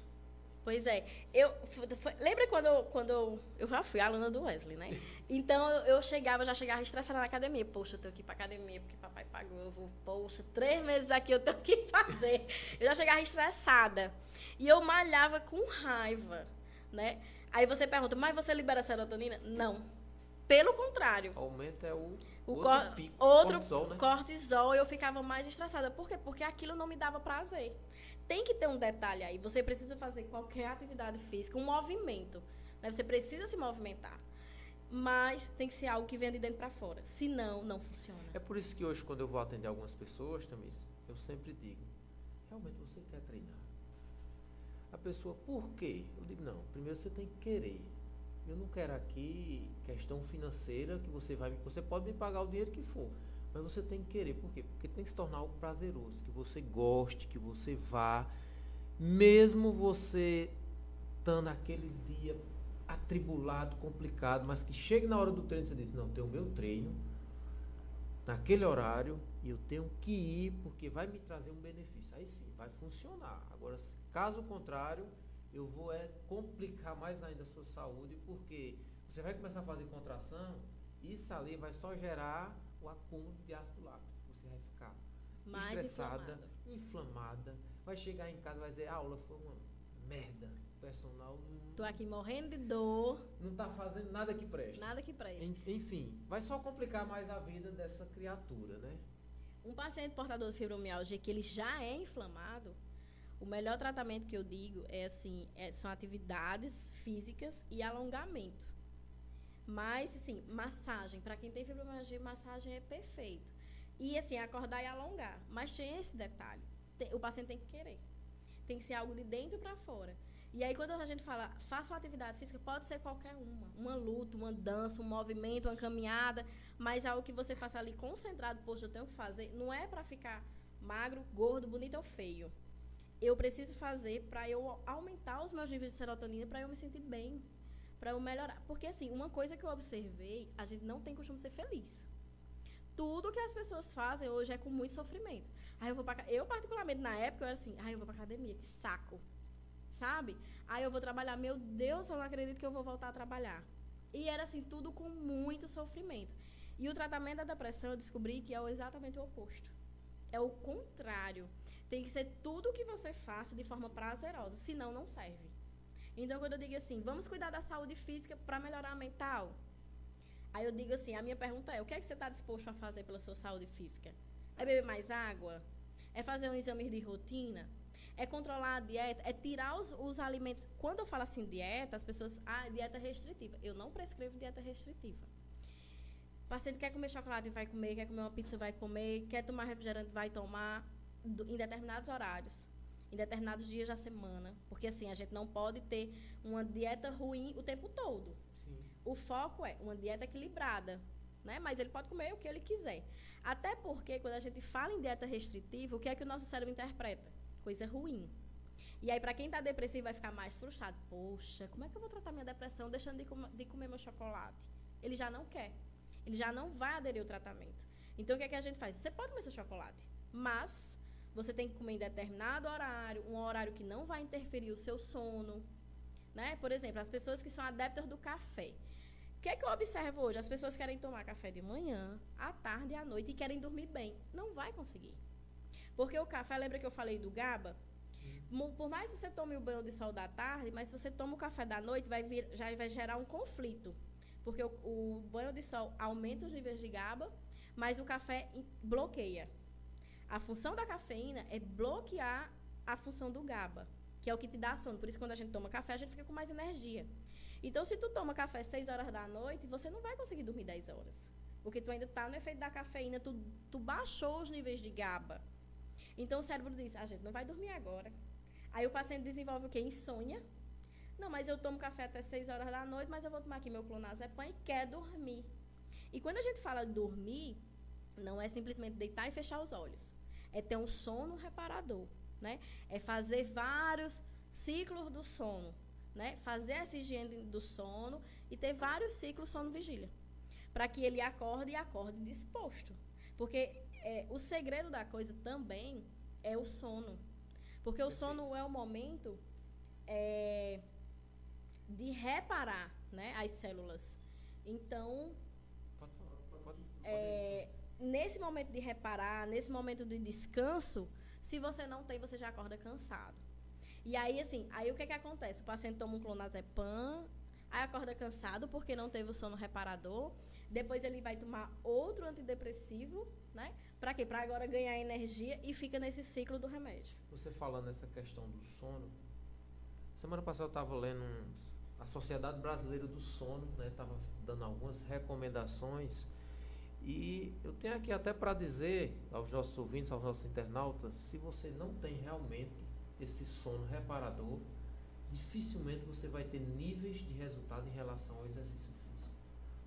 Pois é. Eu, foi, lembra quando, eu, quando eu, eu já fui aluna do Wesley, né? Então eu, chegava, já chegava estressada na academia. Poxa, eu tenho que ir para academia porque papai pagou. Eu vou, poxa, três meses aqui eu tenho que fazer. Eu já chegava estressada. E eu malhava com raiva, né? Aí você pergunta, mas você libera serotonina? Não. Pelo contrário. Aumenta o o outro, pico, outro cortisol, né? cortisol, eu ficava mais estressada. Por quê? Porque aquilo não me dava prazer. Tem que ter um detalhe aí. Você precisa fazer qualquer atividade física, um movimento. Né? Você precisa se movimentar. Mas tem que ser algo que venha de dentro para fora. Senão, não funciona. É por isso que hoje, quando eu vou atender algumas pessoas, também, eu sempre digo: realmente você quer treinar? A pessoa, por quê? Eu digo: não, primeiro você tem que querer. Eu não quero aqui questão financeira que você vai, você pode me pagar o dinheiro que for, mas você tem que querer. Por quê? Porque tem que se tornar algo prazeroso, que você goste, que você vá, mesmo você estando naquele dia atribulado, complicado, mas que chegue na hora do treino e você diz, não, tem o meu treino naquele horário e eu tenho que ir porque vai me trazer um benefício. Aí sim, vai funcionar. Agora, caso contrário, eu vou é complicar mais ainda a sua saúde, porque você vai começar a fazer contração, isso ali vai só gerar o acúmulo de ácido lático. Você vai ficar mais estressada, inflamada. inflamada. vai chegar em casa e vai dizer, a aula foi uma merda. O personal não. Tô aqui morrendo de dor. Não tá fazendo nada que preste. Nada que preste. Enfim, vai só complicar mais a vida dessa criatura, né? Um paciente portador de fibromialgia que ele já é inflamado, o melhor tratamento que eu digo é assim, é, são atividades físicas e alongamento. Mas, assim, massagem. Para quem tem fibromialgia, massagem é perfeito. E, assim, acordar e alongar. Mas tem esse detalhe. Tem, o paciente tem que querer. Tem que ser algo de dentro para fora. E aí, quando a gente fala, faça uma atividade física, pode ser qualquer uma. Uma luta, uma dança, um movimento, uma caminhada. Mas algo que você faça ali concentrado, poxa, eu tenho que fazer. Não é para ficar magro, gordo, bonito ou feio eu preciso fazer para eu aumentar os meus níveis de serotonina para eu me sentir bem, para eu melhorar. Porque assim, uma coisa que eu observei, a gente não tem costume de ser feliz. tudo que as pessoas fazem hoje é com muito sofrimento. Aí eu vou eu particularmente na época eu era assim, aí eu vou para academia, que saco. Sabe? Aí eu vou trabalhar, meu Deus, eu não acredito que eu vou voltar a trabalhar. E era assim, tudo com muito sofrimento. E o tratamento da depressão eu descobri que é exatamente o oposto. É o contrário. Tem que ser tudo o que você faça de forma prazerosa, senão não serve. Então, quando eu digo assim, vamos cuidar da saúde física para melhorar a mental, aí eu digo assim, a minha pergunta é, o que é que você está disposto a fazer pela sua saúde física? É beber mais água? É fazer um exame de rotina? É controlar a dieta? É tirar os, os alimentos... Quando eu falo assim dieta, as pessoas... Ah, dieta restritiva. Eu não prescrevo dieta restritiva. O paciente quer comer chocolate, vai comer. Quer comer uma pizza, vai comer. Quer tomar refrigerante, vai tomar. Em determinados horários em determinados dias da semana. Porque assim, a gente não pode ter uma dieta ruim o tempo todo. Sim. O foco é uma dieta equilibrada. Né? Mas ele pode comer o que ele quiser. Até porque, quando a gente fala em dieta restritiva, o que é que o nosso cérebro interpreta? Coisa ruim. E aí, para quem está depressivo, vai ficar mais frustrado. Poxa, como é que eu vou tratar minha depressão deixando de, com de comer meu chocolate? Ele já não quer. Ele já não vai aderir ao tratamento. Então, o que é que a gente faz? Você pode comer seu chocolate, mas você tem que comer em determinado horário, um horário que não vai interferir o seu sono. Né? Por exemplo, as pessoas que são adeptas do café. O que é que eu observo hoje? As pessoas querem tomar café de manhã, à tarde e à noite e querem dormir bem. Não vai conseguir. Porque o café, lembra que eu falei do GABA? Por mais que você tome o banho de sol da tarde, mas se você toma o café da noite, vai vir, já vai gerar um conflito. Porque o, o banho de sol aumenta os níveis de GABA, mas o café bloqueia. A função da cafeína é bloquear a função do GABA, que é o que te dá sono. Por isso, quando a gente toma café, a gente fica com mais energia. Então, se tu toma café 6 horas da noite, você não vai conseguir dormir 10 horas. Porque tu ainda está no efeito da cafeína, tu, tu baixou os níveis de GABA. Então, o cérebro diz, a gente não vai dormir agora. Aí o paciente desenvolve o quê? Insônia. Não, mas eu tomo café até 6 horas da noite, mas eu vou tomar aqui meu clonazepam e quer dormir. E quando a gente fala dormir, não é simplesmente deitar e fechar os olhos é ter um sono reparador, né? É fazer vários ciclos do sono, né? Fazer essa higiene do sono e ter vários ciclos sono-vigília, para que ele acorde e acorde disposto. Porque é, o segredo da coisa também é o sono. Porque o sono é o momento é, de reparar né, as células. Então, pode, pode, pode, é, nesse momento de reparar, nesse momento de descanso, se você não tem, você já acorda cansado. E aí, assim, aí o que, que acontece? O paciente toma um clonazepam, aí acorda cansado porque não teve o sono reparador. Depois ele vai tomar outro antidepressivo, né? Para quê? Para agora ganhar energia e fica nesse ciclo do remédio. Você falando nessa questão do sono, semana passada eu estava lendo um, a Sociedade Brasileira do Sono, né? Tava dando algumas recomendações e eu tenho aqui até para dizer aos nossos ouvintes, aos nossos internautas, se você não tem realmente esse sono reparador, dificilmente você vai ter níveis de resultado em relação ao exercício físico.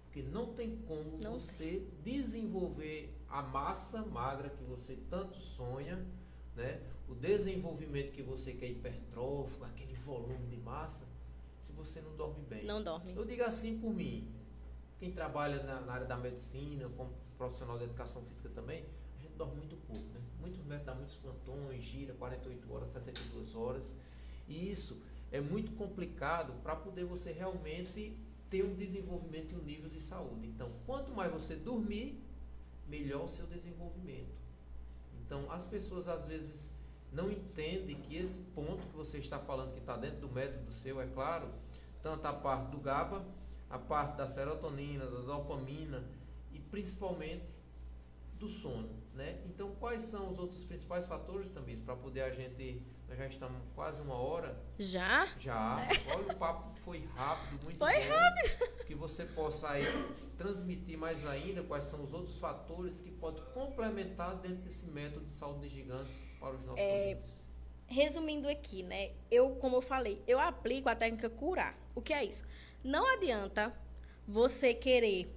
Porque não tem como não você tem. desenvolver a massa magra que você tanto sonha, né? o desenvolvimento que você quer hipertrófico, aquele volume de massa, se você não dorme bem. Não dorme. Eu digo assim por mim, quem trabalha na, na, área da medicina, como profissional de educação física também, a gente dorme muito pouco, né? Muitos médicos dá muitos plantões, gira 48 horas, 72 horas. E isso é muito complicado para poder você realmente ter um desenvolvimento e um nível de saúde. Então, quanto mais você dormir, melhor o seu desenvolvimento. Então, as pessoas às vezes não entendem que esse ponto que você está falando, que está dentro do método seu, é claro, tanto a parte do GABA a parte da serotonina, da dopamina e principalmente do sono, né? Então, quais são os outros principais fatores também para poder a gente, nós já estamos quase uma hora. Já? Já. É. Olha o papo foi rápido, muito foi bom. rápido. Que você possa aí transmitir mais ainda quais são os outros fatores que podem complementar dentro desse método de saúde de gigantes para os nossos é. Resumindo aqui, né? Eu, como eu falei, eu aplico a técnica curar. O que é isso? Não adianta você querer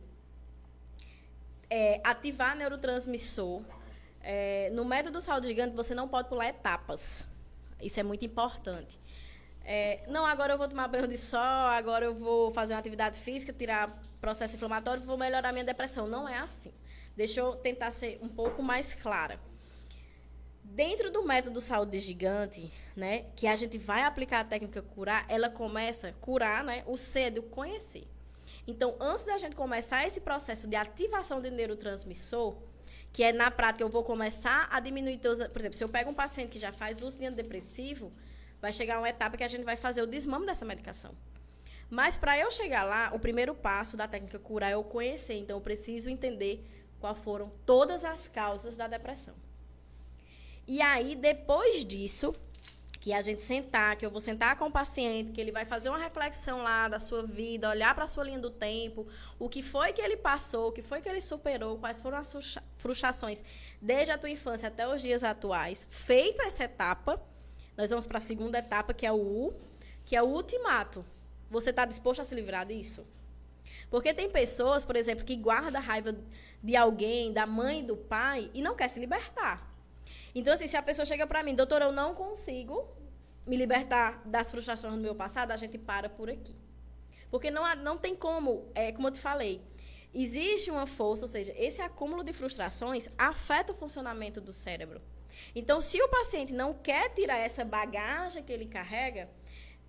é, ativar neurotransmissor. É, no método saúde gigante, você não pode pular etapas. Isso é muito importante. É, não, agora eu vou tomar banho de sol, agora eu vou fazer uma atividade física, tirar processo inflamatório, vou melhorar minha depressão. Não é assim. Deixa eu tentar ser um pouco mais clara. Dentro do método saúde gigante, né, que a gente vai aplicar a técnica curar, ela começa a curar, né, o ser do conhecer. Então, antes da gente começar esse processo de ativação de neurotransmissor, que é na prática eu vou começar a diminuir teus, por exemplo, se eu pego um paciente que já faz uso de antidepressivo, vai chegar uma etapa que a gente vai fazer o desmame dessa medicação. Mas para eu chegar lá, o primeiro passo da técnica curar é eu conhecer. Então, eu preciso entender quais foram todas as causas da depressão. E aí, depois disso, que a gente sentar, que eu vou sentar com o paciente, que ele vai fazer uma reflexão lá da sua vida, olhar para a sua linha do tempo, o que foi que ele passou, o que foi que ele superou, quais foram as frustrações desde a tua infância até os dias atuais. Feito essa etapa, nós vamos para a segunda etapa, que é o U, que é o ultimato. Você está disposto a se livrar disso? Porque tem pessoas, por exemplo, que guarda raiva de alguém, da mãe, do pai, e não quer se libertar. Então, assim, se a pessoa chega para mim, doutor, eu não consigo me libertar das frustrações do meu passado, a gente para por aqui. Porque não, há, não tem como, é, como eu te falei, existe uma força, ou seja, esse acúmulo de frustrações afeta o funcionamento do cérebro. Então, se o paciente não quer tirar essa bagagem que ele carrega,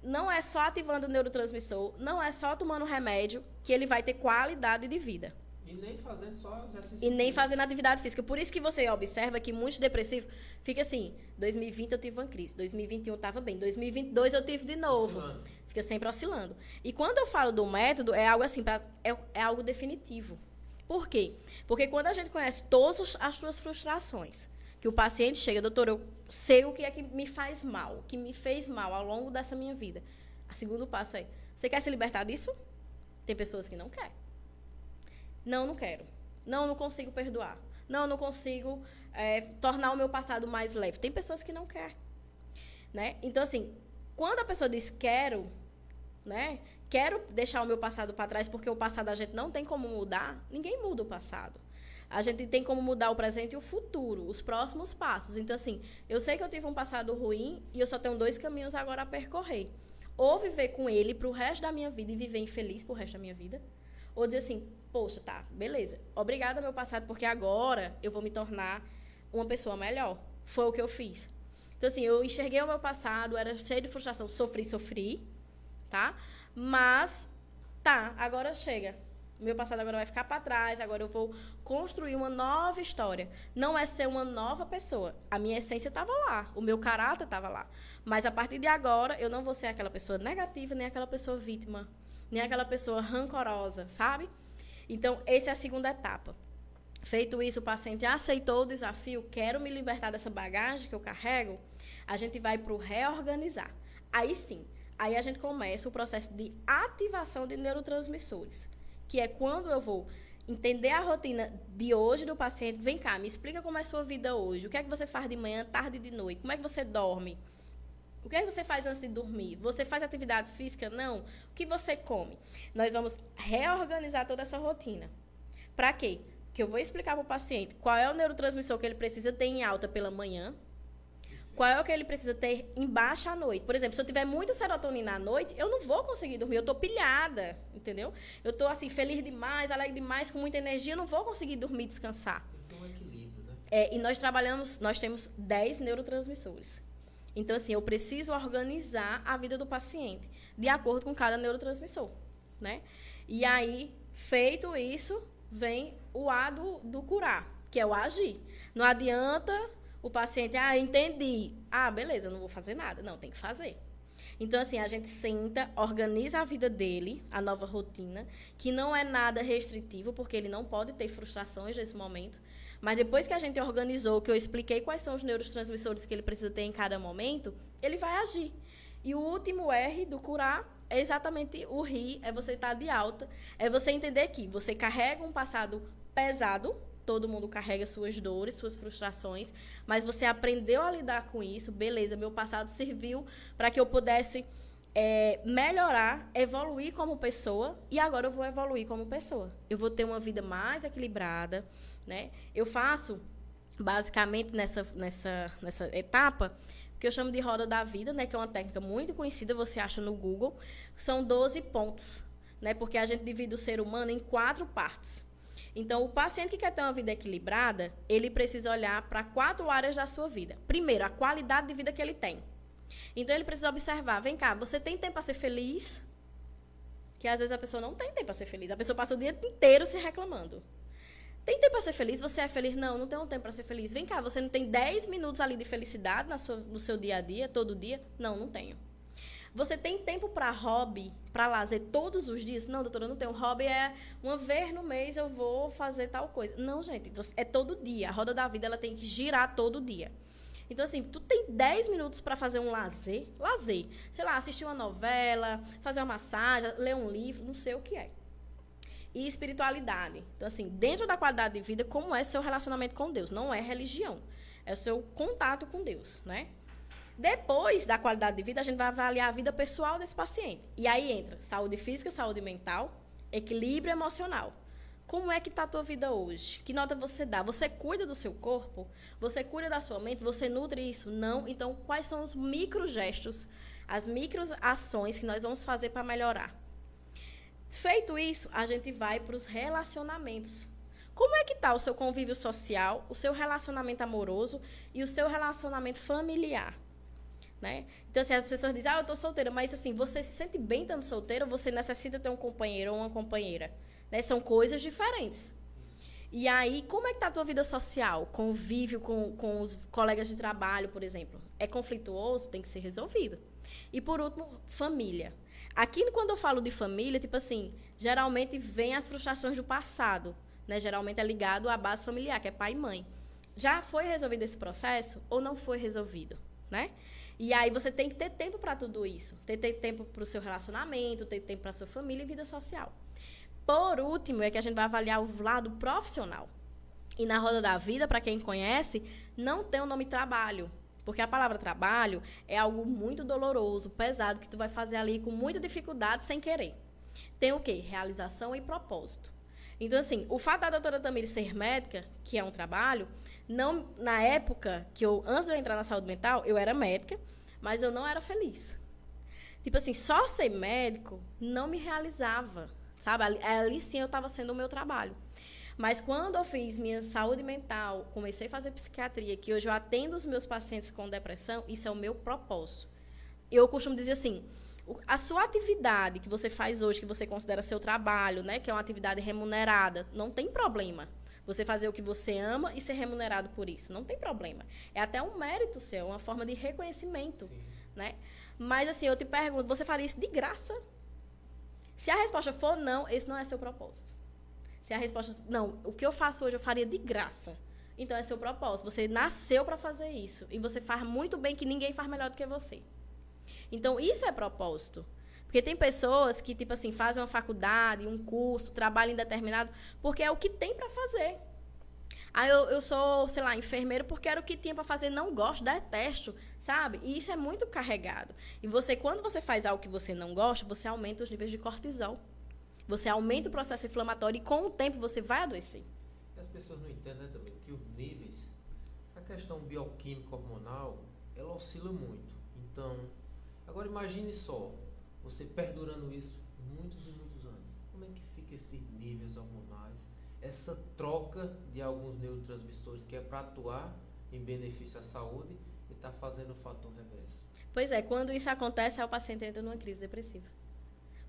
não é só ativando o neurotransmissor, não é só tomando remédio que ele vai ter qualidade de vida. E nem fazendo só exercício. E nem fazendo atividade física. Por isso que você observa que muitos depressivos fica assim: 2020 eu tive uma crise, 2021 estava bem, 2022 eu tive de novo. Oscilando. Fica sempre oscilando. E quando eu falo do método, é algo assim, pra, é, é algo definitivo. Por quê? Porque quando a gente conhece todas as suas frustrações, que o paciente chega, doutor, eu sei o que é que me faz mal, o que me fez mal ao longo dessa minha vida. O segundo passo é: você quer se libertar disso? Tem pessoas que não querem. Não, não quero. Não, não consigo perdoar. Não, não consigo é, tornar o meu passado mais leve. Tem pessoas que não querem. Né? Então, assim, quando a pessoa diz quero, né? Quero deixar o meu passado para trás porque o passado a gente não tem como mudar, ninguém muda o passado. A gente tem como mudar o presente e o futuro, os próximos passos. Então, assim, eu sei que eu tive um passado ruim e eu só tenho dois caminhos agora a percorrer. Ou viver com ele para o resto da minha vida e viver infeliz para o resto da minha vida, ou dizer assim, poxa, tá, beleza. Obrigada meu passado, porque agora eu vou me tornar uma pessoa melhor. Foi o que eu fiz. Então, assim, eu enxerguei o meu passado, era cheio de frustração, sofri, sofri, tá? Mas, tá, agora chega. Meu passado agora vai ficar para trás, agora eu vou construir uma nova história. Não é ser uma nova pessoa. A minha essência estava lá, o meu caráter estava lá. Mas a partir de agora, eu não vou ser aquela pessoa negativa, nem aquela pessoa vítima nem aquela pessoa rancorosa, sabe? Então, essa é a segunda etapa. Feito isso, o paciente aceitou o desafio, quero me libertar dessa bagagem que eu carrego, a gente vai para o reorganizar. Aí sim, aí a gente começa o processo de ativação de neurotransmissores, que é quando eu vou entender a rotina de hoje do paciente. Vem cá, me explica como é a sua vida hoje. O que é que você faz de manhã, tarde e de noite? Como é que você dorme? O que, é que você faz antes de dormir? Você faz atividade física? Não. O que você come? Nós vamos reorganizar toda essa rotina. Para quê? Que eu vou explicar para o paciente qual é o neurotransmissor que ele precisa ter em alta pela manhã, qual é o que ele precisa ter em baixa à noite. Por exemplo, se eu tiver muita serotonina à noite, eu não vou conseguir dormir, eu estou pilhada, entendeu? Eu estou assim, feliz demais, alegre demais, com muita energia, eu não vou conseguir dormir, descansar. Tem um equilíbrio, né? É, e nós trabalhamos, nós temos 10 neurotransmissores. Então, assim, eu preciso organizar a vida do paciente de acordo com cada neurotransmissor, né? E aí, feito isso, vem o A do, do curar, que é o agir. Não adianta o paciente, ah, entendi. Ah, beleza, não vou fazer nada. Não, tem que fazer. Então, assim, a gente senta, organiza a vida dele, a nova rotina, que não é nada restritivo, porque ele não pode ter frustrações nesse momento. Mas depois que a gente organizou, que eu expliquei quais são os neurotransmissores que ele precisa ter em cada momento, ele vai agir. E o último R do curar é exatamente o rir, é você estar de alta, é você entender que você carrega um passado pesado, todo mundo carrega suas dores, suas frustrações, mas você aprendeu a lidar com isso, beleza, meu passado serviu para que eu pudesse é, melhorar, evoluir como pessoa, e agora eu vou evoluir como pessoa. Eu vou ter uma vida mais equilibrada, né? Eu faço, basicamente, nessa, nessa, nessa etapa, que eu chamo de roda da vida, né? que é uma técnica muito conhecida, você acha no Google, são 12 pontos, né? porque a gente divide o ser humano em quatro partes. Então, o paciente que quer ter uma vida equilibrada, ele precisa olhar para quatro áreas da sua vida. Primeiro, a qualidade de vida que ele tem. Então, ele precisa observar: vem cá, você tem tempo para ser feliz? Que às vezes a pessoa não tem tempo para ser feliz. A pessoa passa o dia inteiro se reclamando. Tem tempo para ser feliz? Você é feliz? Não, não tenho tempo para ser feliz. Vem cá, você não tem 10 minutos ali de felicidade sua, no seu dia a dia, todo dia? Não, não tenho. Você tem tempo para hobby, para lazer todos os dias? Não, doutora, eu não tenho. Hobby é uma vez no mês eu vou fazer tal coisa. Não, gente, é todo dia. A roda da vida ela tem que girar todo dia. Então, assim, tu tem 10 minutos para fazer um lazer, lazer. Sei lá, assistir uma novela, fazer uma massagem, ler um livro, não sei o que é. E espiritualidade. Então, assim, dentro da qualidade de vida, como é seu relacionamento com Deus? Não é religião. É o seu contato com Deus, né? Depois da qualidade de vida, a gente vai avaliar a vida pessoal desse paciente. E aí entra saúde física, saúde mental, equilíbrio emocional. Como é que está a tua vida hoje? Que nota você dá? Você cuida do seu corpo? Você cuida da sua mente? Você nutre isso? Não? Então, quais são os micro gestos, as micro ações que nós vamos fazer para melhorar? Feito isso, a gente vai para os relacionamentos. Como é que está o seu convívio social, o seu relacionamento amoroso e o seu relacionamento familiar? Né? Então, assim, as pessoas dizem, ah, eu estou solteira, mas assim, você se sente bem estando solteira ou você necessita ter um companheiro ou uma companheira? Né? São coisas diferentes. E aí, como é que está a tua vida social? Convívio com, com os colegas de trabalho, por exemplo. É conflituoso? Tem que ser resolvido. E por último, família. Aqui, quando eu falo de família, tipo assim, geralmente vem as frustrações do passado. Né? Geralmente é ligado à base familiar, que é pai e mãe. Já foi resolvido esse processo ou não foi resolvido? Né? E aí você tem que ter tempo para tudo isso. Ter, ter tempo para o seu relacionamento, ter tempo para a sua família e vida social. Por último, é que a gente vai avaliar o lado profissional. E na roda da vida, para quem conhece, não tem o nome trabalho. Porque a palavra trabalho é algo muito doloroso, pesado, que tu vai fazer ali com muita dificuldade sem querer. Tem o quê? Realização e propósito. Então, assim, o fato da doutora Tamir ser médica, que é um trabalho, não, na época que eu, antes de eu entrar na saúde mental, eu era médica, mas eu não era feliz. Tipo assim, só ser médico não me realizava, sabe? Ali, ali sim eu estava sendo o meu trabalho. Mas quando eu fiz minha saúde mental, comecei a fazer psiquiatria, que hoje eu atendo os meus pacientes com depressão, isso é o meu propósito. Eu costumo dizer assim, a sua atividade que você faz hoje, que você considera seu trabalho, né, que é uma atividade remunerada, não tem problema. Você fazer o que você ama e ser remunerado por isso. Não tem problema. É até um mérito seu, uma forma de reconhecimento. Né? Mas assim, eu te pergunto, você faria isso de graça? Se a resposta for não, esse não é seu propósito. Se a resposta não, o que eu faço hoje eu faria de graça. Então é seu propósito. Você nasceu para fazer isso e você faz muito bem que ninguém faz melhor do que você. Então isso é propósito. Porque tem pessoas que, tipo assim, fazem uma faculdade, um curso, trabalham em determinado, porque é o que tem para fazer. Aí eu, eu sou, sei lá, enfermeiro porque era o que tinha para fazer, não gosto, detesto, sabe? E isso é muito carregado. E você, quando você faz algo que você não gosta, você aumenta os níveis de cortisol. Você aumenta o processo inflamatório e com o tempo você vai adoecer. As pessoas não entendem também que os níveis, a questão bioquímica hormonal, ela oscila muito. Então, agora imagine só, você perdurando isso muitos e muitos anos. Como é que fica esses níveis hormonais? Essa troca de alguns neurotransmissores que é para atuar em benefício à saúde e está fazendo o fator reverso. Pois é, quando isso acontece, o paciente entra numa crise depressiva.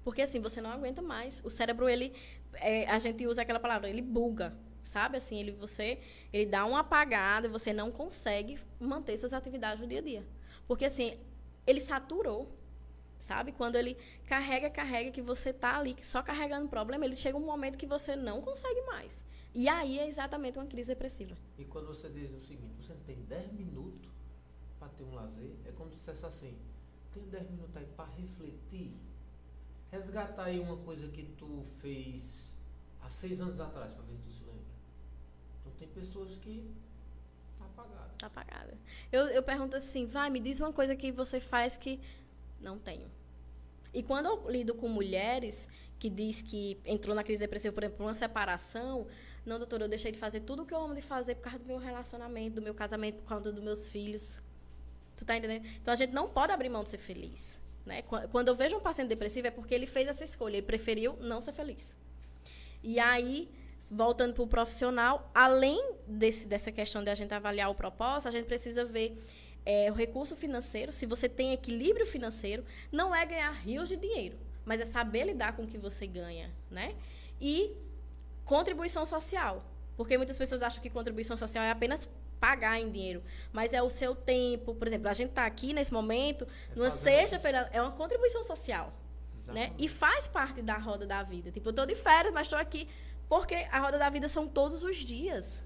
Porque assim, você não aguenta mais. O cérebro, ele. É, a gente usa aquela palavra, ele buga. Sabe? Assim, ele, você, ele dá uma apagada você não consegue manter suas atividades no dia a dia. Porque assim, ele saturou sabe? Quando ele carrega, carrega, que você tá ali só carregando problema, ele chega um momento que você não consegue mais. E aí é exatamente uma crise depressiva. E quando você diz o seguinte, você tem 10 minutos para ter um lazer, é como se dissesse assim, tem 10 minutos aí para refletir, resgatar aí uma coisa que tu fez há seis anos atrás, para ver se tu se lembra. Então tem pessoas que tá apagada. Tá apagada. Eu, eu pergunto assim, vai, me diz uma coisa que você faz que não tenho. E quando eu lido com mulheres que diz que entrou na crise depressiva, por exemplo, uma separação, não, doutora, eu deixei de fazer tudo o que eu amo de fazer por causa do meu relacionamento, do meu casamento, por causa dos meus filhos. Tu tá entendendo? Então a gente não pode abrir mão de ser feliz. Né? Quando eu vejo um paciente depressivo é porque ele fez essa escolha, ele preferiu não ser feliz. E aí voltando para o profissional, além desse, dessa questão de a gente avaliar o propósito, a gente precisa ver é, o recurso financeiro, se você tem equilíbrio financeiro, não é ganhar rios de dinheiro, mas é saber lidar com o que você ganha, né? E contribuição social, porque muitas pessoas acham que contribuição social é apenas pagar em dinheiro, mas é o seu tempo. Por exemplo, a gente está aqui nesse momento, é numa sexta-feira, é uma contribuição social. Né? E faz parte da roda da vida. Tipo, eu estou de férias, mas estou aqui porque a roda da vida são todos os dias.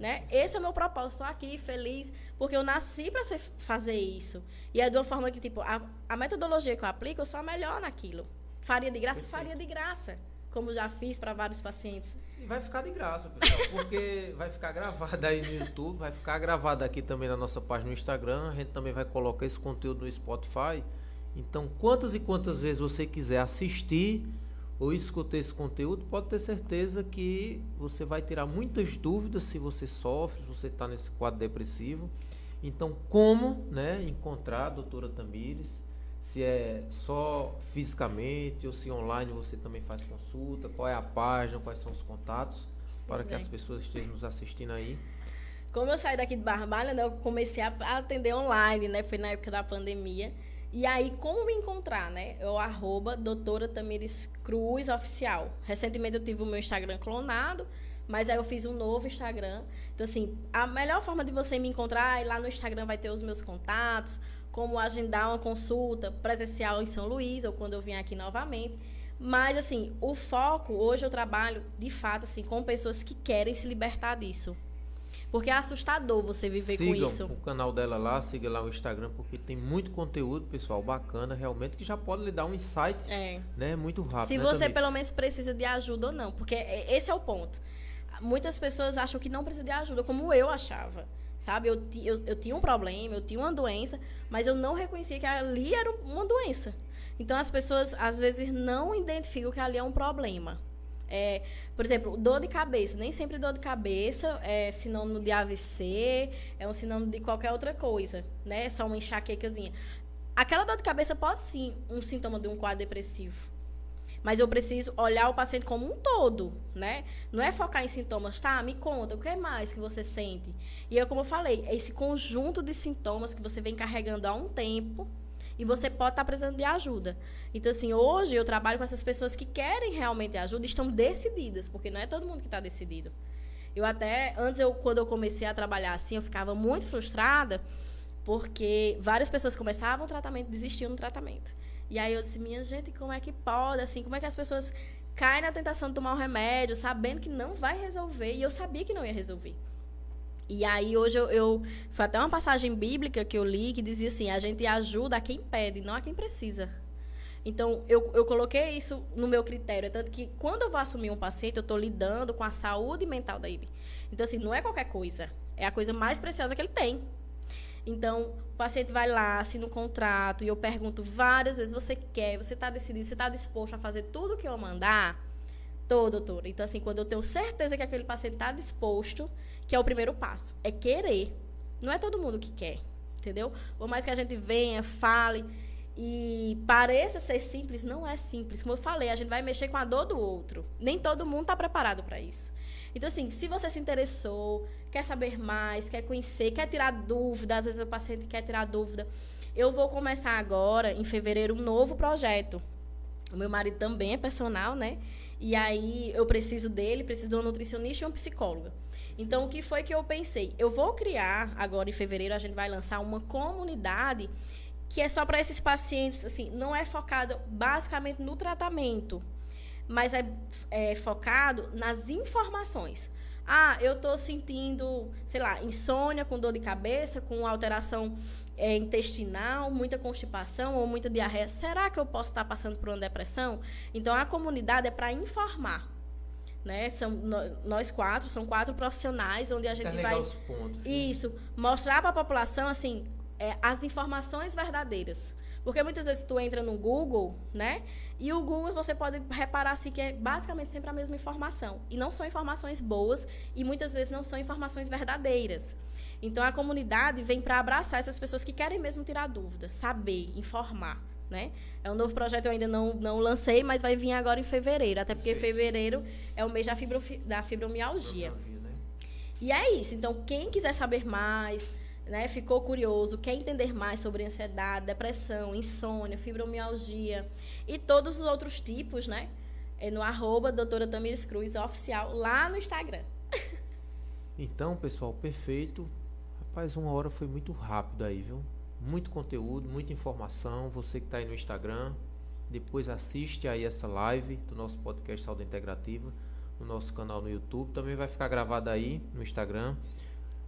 Né? Esse é o meu propósito. Estou aqui feliz porque eu nasci para fazer isso. E é de uma forma que, tipo, a, a, metodologia que eu aplico, eu sou a melhor naquilo. Faria de graça? Perfeito. Faria de graça. Como já fiz para vários pacientes. E vai ficar de graça, pessoal, porque vai ficar gravado aí no YouTube, vai ficar gravado aqui também na nossa página no Instagram. A gente também vai colocar esse conteúdo no Spotify. Então, quantas e quantas vezes você quiser assistir ou escutar esse conteúdo, pode ter certeza que você vai tirar muitas dúvidas se você sofre, se você está nesse quadro depressivo. Então, como né, encontrar a doutora Tamires? Se é só fisicamente ou se online você também faz consulta? Qual é a página? Quais são os contatos? Para que as pessoas estejam nos assistindo aí. Como eu saí daqui de Barbalha, né, eu comecei a atender online, né? Foi na época da pandemia. E aí, como me encontrar, né? Eu arroba doutora Tamires Cruz Oficial. Recentemente eu tive o meu Instagram clonado, mas aí eu fiz um novo Instagram. Então, assim, a melhor forma de você me encontrar é lá no Instagram vai ter os meus contatos, como agendar uma consulta presencial em São Luís, ou quando eu vier aqui novamente. Mas, assim, o foco, hoje eu trabalho, de fato, assim, com pessoas que querem se libertar disso. Porque é assustador você viver Sigam com isso. o canal dela lá, siga lá o Instagram, porque tem muito conteúdo, pessoal, bacana, realmente, que já pode lhe dar um insight, é. né, muito rápido. Se né, você pelo menos precisa de ajuda ou não, porque é, esse é o ponto. Muitas pessoas acham que não precisa de ajuda, como eu achava. Sabe, eu, eu, eu tinha um problema, eu tinha uma doença, mas eu não reconhecia que ali era uma doença. Então as pessoas às vezes não identificam que ali é um problema. É, por exemplo, dor de cabeça. Nem sempre dor de cabeça é sinônimo de AVC, é um sinônimo de qualquer outra coisa, né? É só uma enxaquecazinha. Aquela dor de cabeça pode sim um sintoma de um quadro depressivo. Mas eu preciso olhar o paciente como um todo, né? Não é focar em sintomas, tá? Me conta, o que é mais que você sente? E é como eu falei, é esse conjunto de sintomas que você vem carregando há um tempo, e você pode estar precisando de ajuda. Então, assim, hoje eu trabalho com essas pessoas que querem realmente ajuda estão decididas, porque não é todo mundo que está decidido. Eu até, antes, eu, quando eu comecei a trabalhar assim, eu ficava muito frustrada, porque várias pessoas começavam o tratamento e desistiam do tratamento. E aí eu disse, minha gente, como é que pode, assim, como é que as pessoas caem na tentação de tomar um remédio, sabendo que não vai resolver, e eu sabia que não ia resolver. E aí hoje eu, eu foi até uma passagem bíblica que eu li que dizia assim: a gente ajuda a quem pede, não a quem precisa. Então, eu, eu coloquei isso no meu critério. É tanto que quando eu vou assumir um paciente, eu estou lidando com a saúde mental dele. Então, assim, não é qualquer coisa. É a coisa mais preciosa que ele tem. Então, o paciente vai lá, assina um contrato, e eu pergunto várias vezes: você quer, você está decidido, você está disposto a fazer tudo o que eu mandar? Tô, doutora. Então, assim, quando eu tenho certeza que aquele paciente está disposto, que é o primeiro passo. É querer. Não é todo mundo que quer, entendeu? Por mais que a gente venha, fale e pareça ser simples, não é simples. Como eu falei, a gente vai mexer com a dor do outro. Nem todo mundo está preparado para isso. Então, assim, se você se interessou, quer saber mais, quer conhecer, quer tirar dúvida, às vezes o paciente quer tirar dúvida, eu vou começar agora, em fevereiro, um novo projeto. O meu marido também é personal, né? E aí eu preciso dele, preciso de uma nutricionista e uma psicóloga. Então, o que foi que eu pensei? Eu vou criar, agora em fevereiro, a gente vai lançar uma comunidade que é só para esses pacientes, assim, não é focado basicamente no tratamento, mas é, é focado nas informações. Ah, eu estou sentindo, sei lá, insônia, com dor de cabeça, com alteração é, intestinal, muita constipação ou muita diarreia. Será que eu posso estar passando por uma depressão? Então, a comunidade é para informar né? São nós quatro, são quatro profissionais onde a gente vai os pontos, né? isso mostrar para a população assim é, as informações verdadeiras, porque muitas vezes tu entra no Google, né? E o Google você pode reparar assim que é basicamente sempre a mesma informação e não são informações boas e muitas vezes não são informações verdadeiras. Então a comunidade vem para abraçar essas pessoas que querem mesmo tirar dúvidas, saber, informar né? É um novo projeto eu ainda não, não lancei, mas vai vir agora em fevereiro, até porque fevereiro é o mês da, fibro, da fibromialgia. Fibromialgia, né? E é isso. Então, quem quiser saber mais, né, ficou curioso, quer entender mais sobre ansiedade, depressão, insônia, fibromialgia e todos os outros tipos, né? É no arroba doutora Tamires Cruz oficial lá no Instagram. Então, pessoal, perfeito. Rapaz, uma hora foi muito rápido aí, viu? Muito conteúdo, muita informação. Você que está aí no Instagram, depois assiste aí essa live do nosso podcast Saúde Integrativa no nosso canal no YouTube. Também vai ficar gravado aí no Instagram.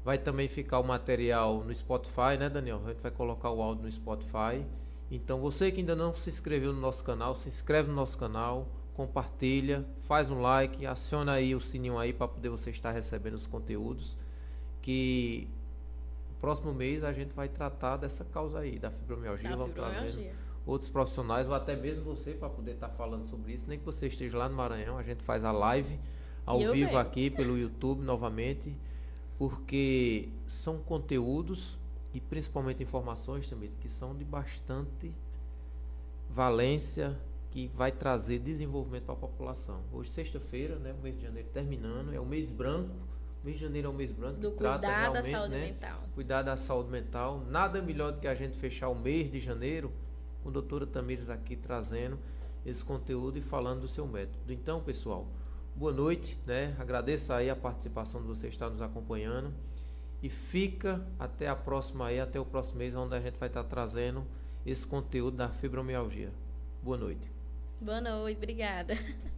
Vai também ficar o material no Spotify, né, Daniel? A gente vai colocar o áudio no Spotify. Então, você que ainda não se inscreveu no nosso canal, se inscreve no nosso canal, compartilha, faz um like, aciona aí o sininho aí para poder você estar recebendo os conteúdos que próximo mês a gente vai tratar dessa causa aí, da fibromialgia, Da vamos fibromialgia. outros profissionais ou até mesmo você para poder estar falando sobre isso, nem que você esteja lá no Maranhão, a gente faz a live ao vivo aqui pelo YouTube novamente, porque são conteúdos e principalmente informações também que são de bastante valência que vai trazer desenvolvimento para a população. Hoje sexta-feira, né, o mês de janeiro terminando, é o mês branco. Mês de janeiro é o mês branco Do que trata cuidar da realmente, saúde né, mental. cuidar da saúde mental. Nada melhor do que a gente fechar o mês de janeiro com a doutora Tamires aqui trazendo esse conteúdo e falando do seu método. Então, pessoal, boa noite, né? Agradeço aí a participação de você estar nos acompanhando e fica até a próxima aí, até o próximo mês, onde a gente vai estar trazendo esse conteúdo da fibromialgia. Boa noite. Boa noite, obrigada.